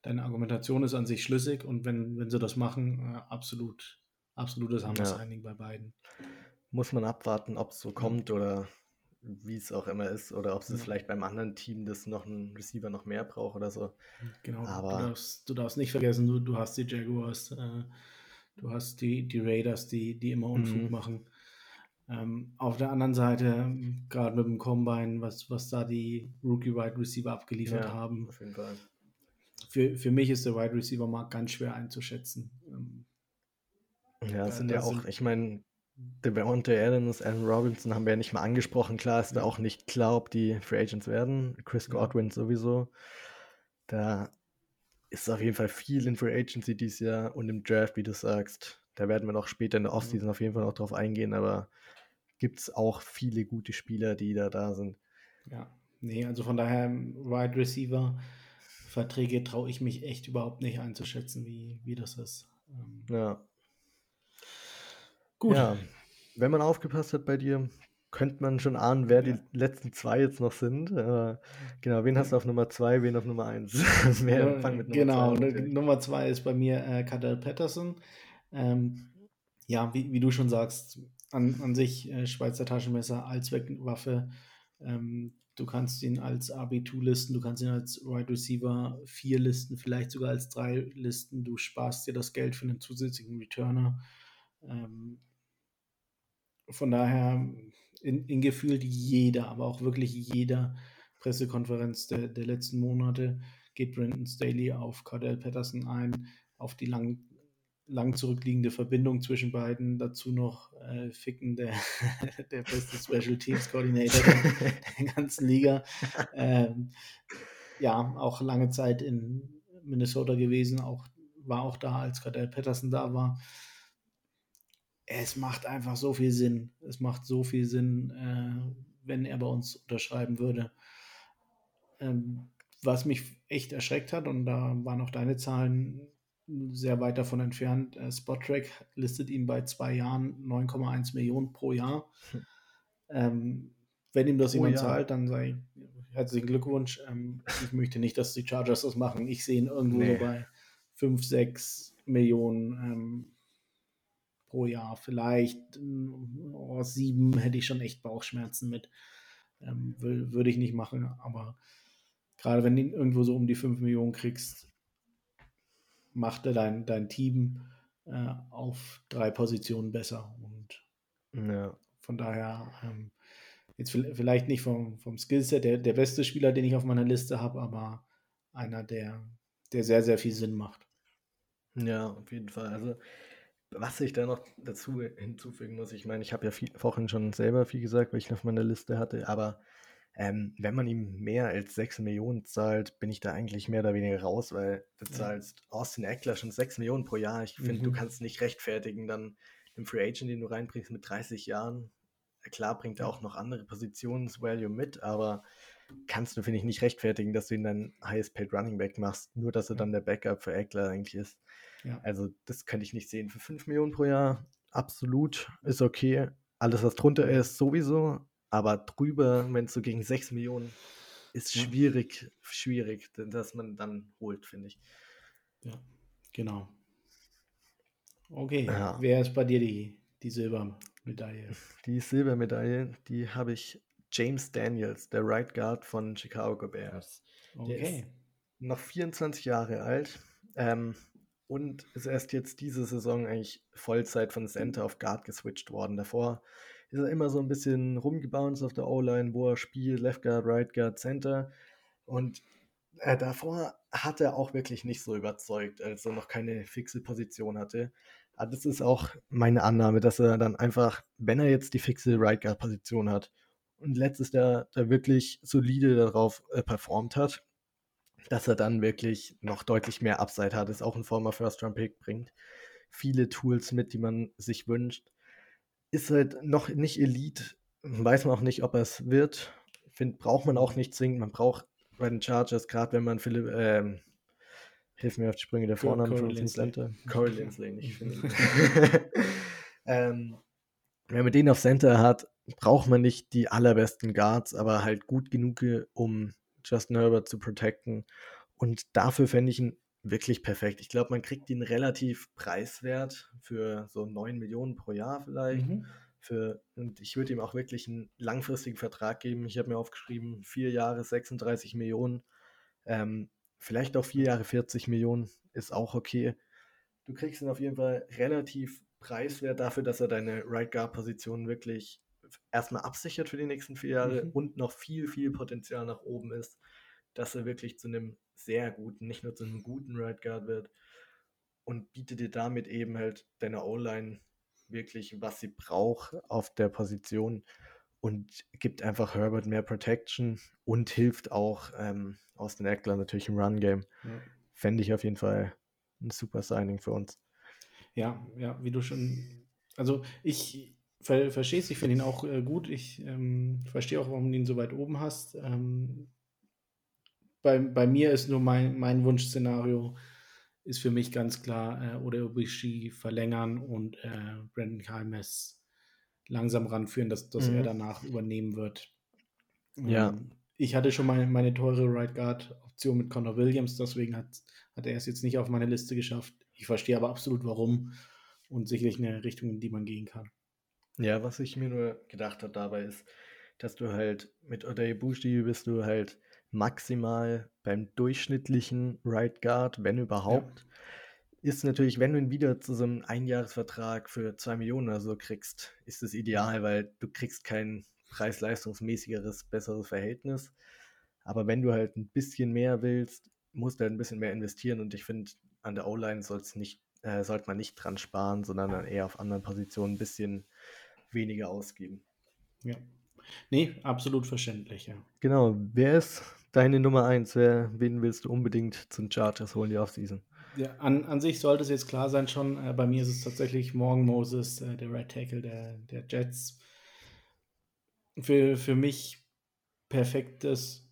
deine Argumentation ist an sich schlüssig und wenn, wenn sie das machen, äh, absolut, absolutes Hammer-Signing ja. bei beiden. Muss man abwarten, ob es so kommt oder wie es auch immer ist, oder ob es ja. vielleicht beim anderen Team, das noch einen Receiver noch mehr braucht oder so. Genau, aber du darfst, du darfst nicht vergessen, du, du hast die Jaguars, äh, du hast die, die Raiders, die, die immer Unfug mhm. machen. Ähm, auf der anderen Seite, gerade mit dem Combine, was, was da die Rookie Wide Receiver abgeliefert ja, haben. Auf jeden Fall. Für, für mich ist der Wide Receiver Markt ganz schwer einzuschätzen. Ähm, ja, es sind ja auch, ich meine, Devontae Adams, Aaron Robinson haben wir ja nicht mal angesprochen. Klar ist da auch nicht klar, ob die Free Agents werden. Chris Godwin sowieso. Da ist auf jeden Fall viel in Free Agency dieses Jahr und im Draft, wie du sagst. Da werden wir noch später in der Offseason auf jeden Fall noch drauf eingehen, aber gibt es auch viele gute Spieler, die da da sind. Ja, nee, also von daher Wide Receiver Verträge traue ich mich echt überhaupt nicht einzuschätzen, wie, wie das ist. Ähm, ja. Gut. Ja, wenn man aufgepasst hat bei dir, könnte man schon ahnen, wer ja. die letzten zwei jetzt noch sind. Äh, genau, wen hast du auf Nummer zwei, wen auf Nummer eins? wer, fang mit Nummer genau, zwei Nummer zwei ist bei mir äh, Kadel Patterson. Ähm, ja, wie, wie, du schon sagst, an, an sich äh, Schweizer Taschenmesser, Allzweckwaffe. Ähm, du kannst ihn als RB2 listen, du kannst ihn als Wide Receiver 4 listen, vielleicht sogar als 3 listen. Du sparst dir das Geld für einen zusätzlichen Returner. Ähm, von daher in, in gefühlt jeder, aber auch wirklich jeder Pressekonferenz der, der letzten Monate geht Brandon Staley auf Cardell Patterson ein, auf die lang, lang zurückliegende Verbindung zwischen beiden, dazu noch äh, Ficken, der, der beste Special Teams Coordinator der, der ganzen Liga. Ähm, ja, auch lange Zeit in Minnesota gewesen, auch, war auch da, als Cardell Patterson da war es macht einfach so viel Sinn. Es macht so viel Sinn, äh, wenn er bei uns unterschreiben würde. Ähm, was mich echt erschreckt hat, und da waren auch deine Zahlen sehr weit davon entfernt, äh, Spottrack listet ihn bei zwei Jahren 9,1 Millionen pro Jahr. Hm. Ähm, wenn ihm das oh, jemand ja. zahlt, dann sage ich herzlichen Glückwunsch. Ähm, ich möchte nicht, dass die Chargers das machen. Ich sehe ihn irgendwo nee. bei 5, 6 Millionen. Pro Jahr. Vielleicht oh, sieben hätte ich schon echt Bauchschmerzen mit. Ähm, Würde ich nicht machen, aber gerade wenn du irgendwo so um die 5 Millionen kriegst, macht er dein, dein Team äh, auf drei Positionen besser. Und ja. von daher, ähm, jetzt vielleicht nicht vom, vom Skillset der, der beste Spieler, den ich auf meiner Liste habe, aber einer, der, der sehr, sehr viel Sinn macht. Ja, auf jeden Fall. Also was ich da noch dazu hinzufügen muss, ich meine, ich habe ja viel, vorhin schon selber viel gesagt, weil ich auf meiner Liste hatte, aber ähm, wenn man ihm mehr als 6 Millionen zahlt, bin ich da eigentlich mehr oder weniger raus, weil du ja. zahlst Austin Eckler schon 6 Millionen pro Jahr. Ich finde, mhm. du kannst nicht rechtfertigen, dann den Free Agent, den du reinbringst mit 30 Jahren. Klar bringt er auch noch andere Positionsvalue mit, aber kannst du, finde ich, nicht rechtfertigen, dass du ihn dann Highest Paid Running Back machst, nur dass er dann der Backup für Eckler eigentlich ist. Ja. Also das könnte ich nicht sehen. Für 5 Millionen pro Jahr absolut, ist okay. Alles, was drunter ist, sowieso. Aber drüber, wenn es so gegen 6 Millionen ist Ja. schwierig, schwierig, dass man dann holt, finde ich. Ja, genau. Okay, Ja. wer ist bei dir die, die Silbermedaille? Die Silbermedaille, die habe ich James Daniels, der Right Guard von Chicago Bears. Okay. noch 24 Jahre alt ähm, und ist erst jetzt diese Saison eigentlich Vollzeit von Center auf Guard geswitcht worden. Davor ist er immer so ein bisschen rumgebounced auf der O-Line, wo er spielt, Left Guard, Right Guard, Center. Und äh, davor hat er auch wirklich nicht so überzeugt, als er noch keine fixe Position hatte. Aber das ist auch meine Annahme, dass er dann einfach, wenn er jetzt die fixe Right Guard Position hat und letztes Jahr da wirklich solide darauf äh, performt hat, dass er dann wirklich noch deutlich mehr Upside hat, ist auch ein former First-Round-Pick, bringt viele Tools mit, die man sich wünscht. Ist halt noch nicht Elite, weiß man auch nicht, ob er es wird. Find, braucht man auch nicht zwingend. Man braucht bei den Chargers, gerade wenn man Philipp, ähm, hilf mir auf die Sprünge der Vornamen von Linsley. Center. Corey Linsley, nicht Philipp. ähm, wenn man den auf Center hat, braucht man nicht die allerbesten Guards, aber halt gut genug, um Justin Herbert zu protecten. Und dafür fände ich ihn wirklich perfekt. Ich glaube, man kriegt ihn relativ preiswert für so 9 Millionen pro Jahr vielleicht. Mhm. Für, und ich würde ihm auch wirklich einen langfristigen Vertrag geben. Ich habe mir aufgeschrieben, vier Jahre 36 Millionen. Ähm, vielleicht auch vier Jahre 40 Millionen ist auch okay. Du kriegst ihn auf jeden Fall relativ preiswert dafür, dass er deine Right Guard Position wirklich erstmal absichert für die nächsten vier Jahre Mhm. und noch viel, viel Potenzial nach oben ist, dass er wirklich zu einem sehr guten, nicht nur zu einem guten Right Guard wird und bietet dir damit eben halt deine O-Line wirklich, was sie braucht auf der Position und gibt einfach Herbert mehr Protection und hilft auch ähm, aus den Eckler natürlich im Run-Game. Ja. Fände ich auf jeden Fall ein super Signing für uns. Ja, ja, wie du schon. Also ich ver verstehe es, ich finde ihn auch äh, gut. Ich ähm, verstehe auch, warum du ihn so weit oben hast. Ähm, bei, bei mir ist nur mein, mein Wunschszenario, ist für mich ganz klar, äh, oder Obishi verlängern und äh, Brandon Keimes langsam ranführen, dass, dass er Mhm. danach übernehmen wird. Ja. Ähm, ich hatte schon mal meine teure Right Guard Option mit Connor Williams, deswegen hat, hat er es jetzt nicht auf meine Liste geschafft. Ich verstehe aber absolut warum und sicherlich eine Richtung, in die man gehen kann. Ja, was ich mir nur gedacht habe dabei ist, dass du halt mit Odebushi bist du halt maximal beim durchschnittlichen Right Guard, wenn überhaupt. Ist natürlich, wenn du ihn wieder zu so einem Einjahresvertrag für 2 Millionen oder so kriegst, ist es ideal, weil du kriegst kein preis-leistungsmäßigeres, besseres Verhältnis. Aber wenn du halt ein bisschen mehr willst, musst du halt ein bisschen mehr investieren und ich finde, an der O-Line soll's nicht, äh, sollte man nicht dran sparen, sondern dann eher auf anderen Positionen ein bisschen weniger ausgeben. Ja. Nee, absolut verständlich, ja. Genau, wer ist deine Nummer 1? Wer, wen willst du unbedingt zum Chargers holen, die Offseason? ja an, an sich sollte es jetzt klar sein schon. Äh, bei mir ist es tatsächlich Morgan Moses, äh, der Right Tackle der, der Jets. Für, für mich perfektes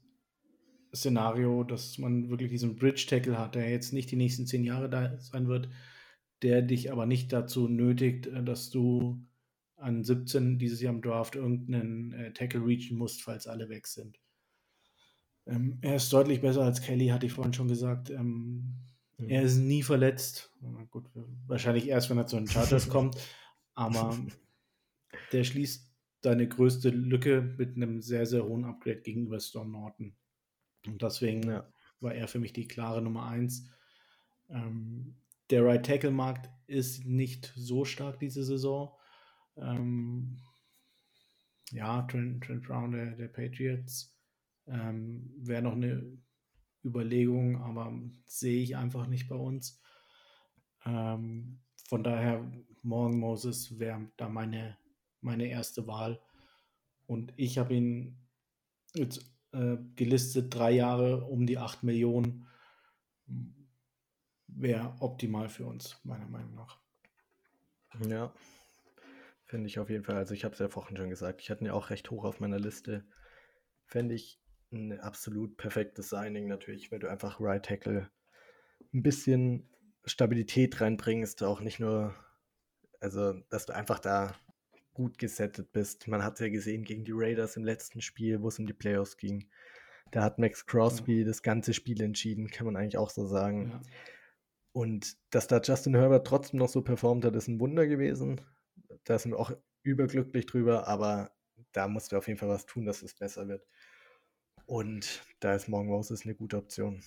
Szenario, dass man wirklich diesen Bridge Tackle hat, der jetzt nicht die nächsten zehn Jahre da sein wird, der dich aber nicht dazu nötigt, äh, dass du an 17 dieses Jahr im Draft irgendeinen äh, Tackle reachen musst, falls alle weg sind. Ähm, er ist deutlich besser als Kelly, hatte ich vorhin schon gesagt. Ähm, er ist nie verletzt. Gut, wahrscheinlich erst, wenn er zu den Chargers kommt. Aber der schließt deine größte Lücke mit einem sehr, sehr hohen Upgrade gegenüber Storm Norton. Und deswegen Ja. war er für mich die klare Nummer eins. Ähm, der Right Tackle Markt ist nicht so stark diese Saison. Ähm, ja, Trent, Trent Brown der, der Patriots ähm, wäre noch eine Überlegung, aber sehe ich einfach nicht bei uns. Ähm, von daher, Morgan Moses wäre da meine, meine erste Wahl. Und ich habe ihn jetzt äh, gelistet, drei Jahre um die 8 Millionen. Wäre optimal für uns, meiner Meinung nach. Ja, finde ich auf jeden Fall. Also ich habe es ja vorhin schon gesagt, ich hatte ihn ja auch recht hoch auf meiner Liste. Fände ich ein absolut perfektes Signing natürlich, weil du einfach Right Tackle ein bisschen Stabilität reinbringst, auch nicht nur Also, dass du einfach da gut gesettet bist. Man hat es ja gesehen gegen die Raiders im letzten Spiel, wo es um die Playoffs ging. Da hat Max Crosby ja. das ganze Spiel entschieden, kann man eigentlich auch so sagen. Ja. Und dass da Justin Herbert trotzdem noch so performt hat, ist ein Wunder gewesen. Da sind wir auch überglücklich drüber, aber da musst du auf jeden Fall was tun, dass es besser wird. Und da ist Morgan Moses eine gute Option.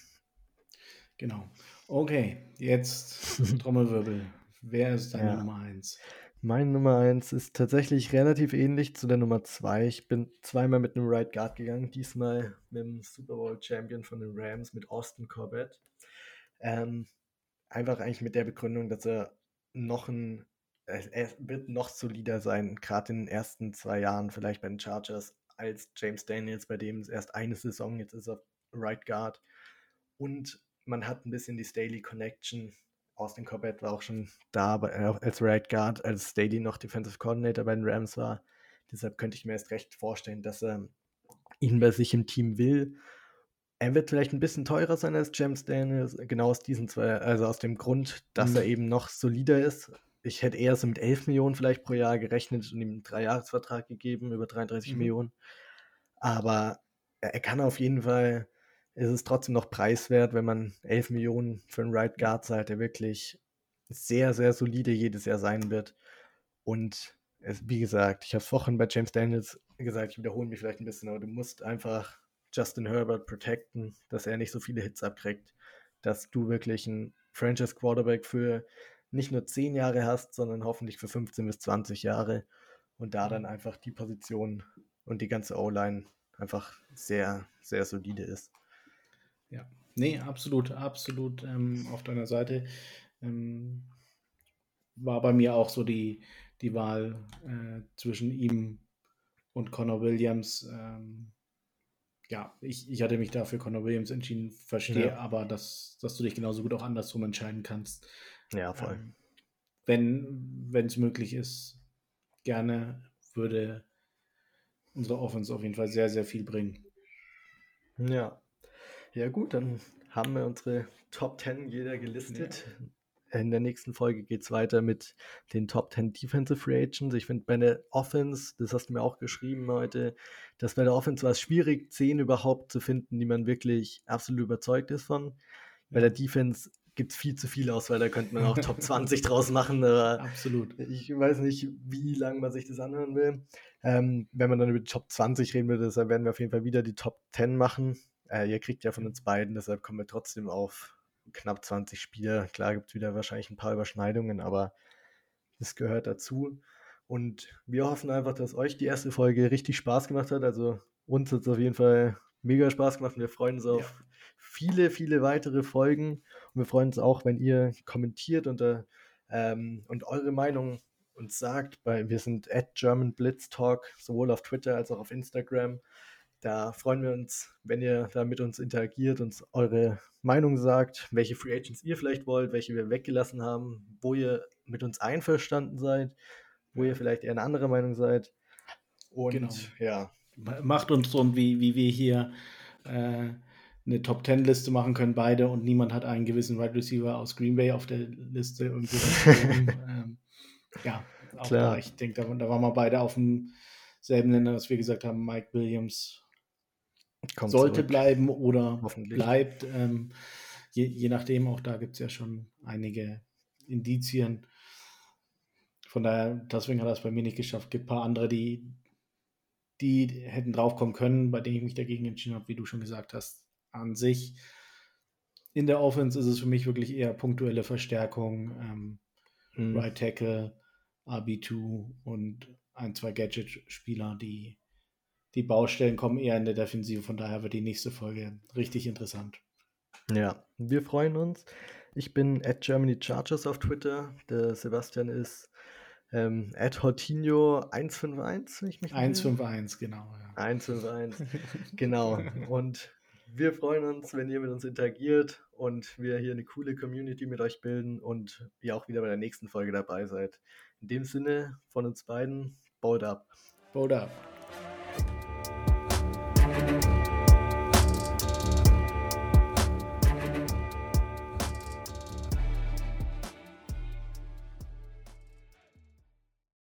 Genau. Okay, jetzt Trommelwirbel. Wer ist deine ja. Nummer 1? Meine Nummer 1 ist tatsächlich relativ ähnlich zu der Nummer 2. Ich bin zweimal mit einem Right Guard gegangen, diesmal mit dem Super Bowl Champion von den Rams, mit Austin Corbett. Ähm, einfach eigentlich mit der Begründung, dass er noch ein, er wird noch solider sein, gerade in den ersten zwei Jahren vielleicht bei den Chargers, als James Daniels, bei dem es erst eine Saison jetzt ist auf Right Guard. Und man hat ein bisschen die Staley Connection. Austin Corbett war auch schon da äh, als Right Guard, als Staley noch Defensive Coordinator bei den Rams war. Deshalb könnte ich mir erst recht vorstellen, dass er ihn bei sich im Team will. Er wird vielleicht ein bisschen teurer sein als James Daniels, genau aus diesen zwei, also aus dem Grund, dass mhm. er eben noch solider ist. Ich hätte eher so mit 11 Millionen vielleicht pro Jahr gerechnet und ihm einen Dreijahresvertrag gegeben, über 33 mhm. Millionen. Aber er kann auf jeden Fall ist es trotzdem noch preiswert, wenn man 11 Millionen für einen Right Guard zahlt, der wirklich sehr, sehr solide jedes Jahr sein wird. Und es, wie gesagt, ich habe es vorhin bei James Daniels gesagt, ich wiederhole mich vielleicht ein bisschen, aber du musst einfach Justin Herbert protecten, dass er nicht so viele Hits abkriegt, dass du wirklich einen Franchise Quarterback für nicht nur 10 Jahre hast, sondern hoffentlich für 15 bis 20 Jahre und da dann einfach die Position und die ganze O-Line einfach sehr, sehr solide ist. Ja, nee, absolut, absolut ähm, auf deiner Seite. Ähm, war bei mir auch so die, die Wahl äh, zwischen ihm und Connor Williams. Ähm, ja, ich, ich hatte mich da für Connor Williams entschieden, verstehe ja. aber, dass, dass du dich genauso gut auch andersrum entscheiden kannst. Ja, voll. Ähm, wenn es möglich ist, gerne würde unsere Offense auf jeden Fall sehr, sehr viel bringen. Ja, ja, gut, dann haben wir unsere Top 10 jeder gelistet. Ja. In der nächsten Folge geht es weiter mit den Top 10 Defensive Free Agents. Ich finde bei der Offense, das hast du mir auch geschrieben heute, dass bei der Offense war es schwierig, 10 überhaupt zu finden, die man wirklich absolut überzeugt ist von. Bei der Defense gibt es viel zu viel aus, weil da könnte man auch Top 20 draus machen. Absolut. Ich weiß nicht, wie lange man sich das anhören will. Ähm, wenn man dann über die Top 20 reden will, deshalb werden wir auf jeden Fall wieder die Top 10 machen. Äh, ihr kriegt ja von uns beiden, deshalb kommen wir trotzdem auf knapp 20 Spieler. Klar gibt es wieder wahrscheinlich ein paar Überschneidungen, aber das gehört dazu. Und wir hoffen einfach, dass euch die erste Folge richtig Spaß gemacht hat. Also uns hat es auf jeden Fall mega Spaß gemacht und wir freuen uns auf ja. Viele, viele weitere Folgen. Und wir freuen uns auch, wenn ihr kommentiert und, ähm, und eure Meinung uns sagt. Weil wir sind at German Blitz Talk, sowohl auf Twitter als auch auf Instagram. Da freuen wir uns, wenn ihr da mit uns interagiert, uns eure Meinung sagt, welche Free Agents ihr vielleicht wollt, welche wir weggelassen haben, wo ihr mit uns einverstanden seid, wo ihr vielleicht eher eine andere Meinung seid. Und genau. ja. Macht uns so, wie, wie wir hier äh, eine Top Ten Liste machen können, beide, und niemand hat einen gewissen Wide Receiver aus Green Bay auf der Liste. Und ähm, ja, auch Klar. da, ich denke, da, da waren wir beide auf demselben Nenner, dass wir gesagt haben, Mike Williams Kommt sollte zurück. bleiben oder bleibt. Ähm, je, je, nachdem, auch da gibt es ja schon einige Indizien. Von daher, deswegen hat er es bei mir nicht geschafft. Es Gibt ein paar andere, die, die hätten draufkommen können, bei denen ich mich dagegen entschieden habe, wie du schon gesagt hast. An sich in der Offense ist es für mich wirklich eher punktuelle Verstärkung. Ähm, hm. Right Tackle, RB2 und ein, zwei Gadget-Spieler, die die Baustellen kommen eher in der Defensive. Von daher wird die nächste Folge richtig interessant. Ja, wir freuen uns. Ich bin at Germany Chargers auf Twitter. Der Sebastian ist ähm, at Hortinho151, wenn ich mich 151, genau. Ja. 151, genau. Und wir freuen uns, wenn ihr mit uns interagiert und wir hier eine coole Community mit euch bilden und ihr auch wieder bei der nächsten Folge dabei seid. In dem Sinne von uns beiden, Bold up. Bold up.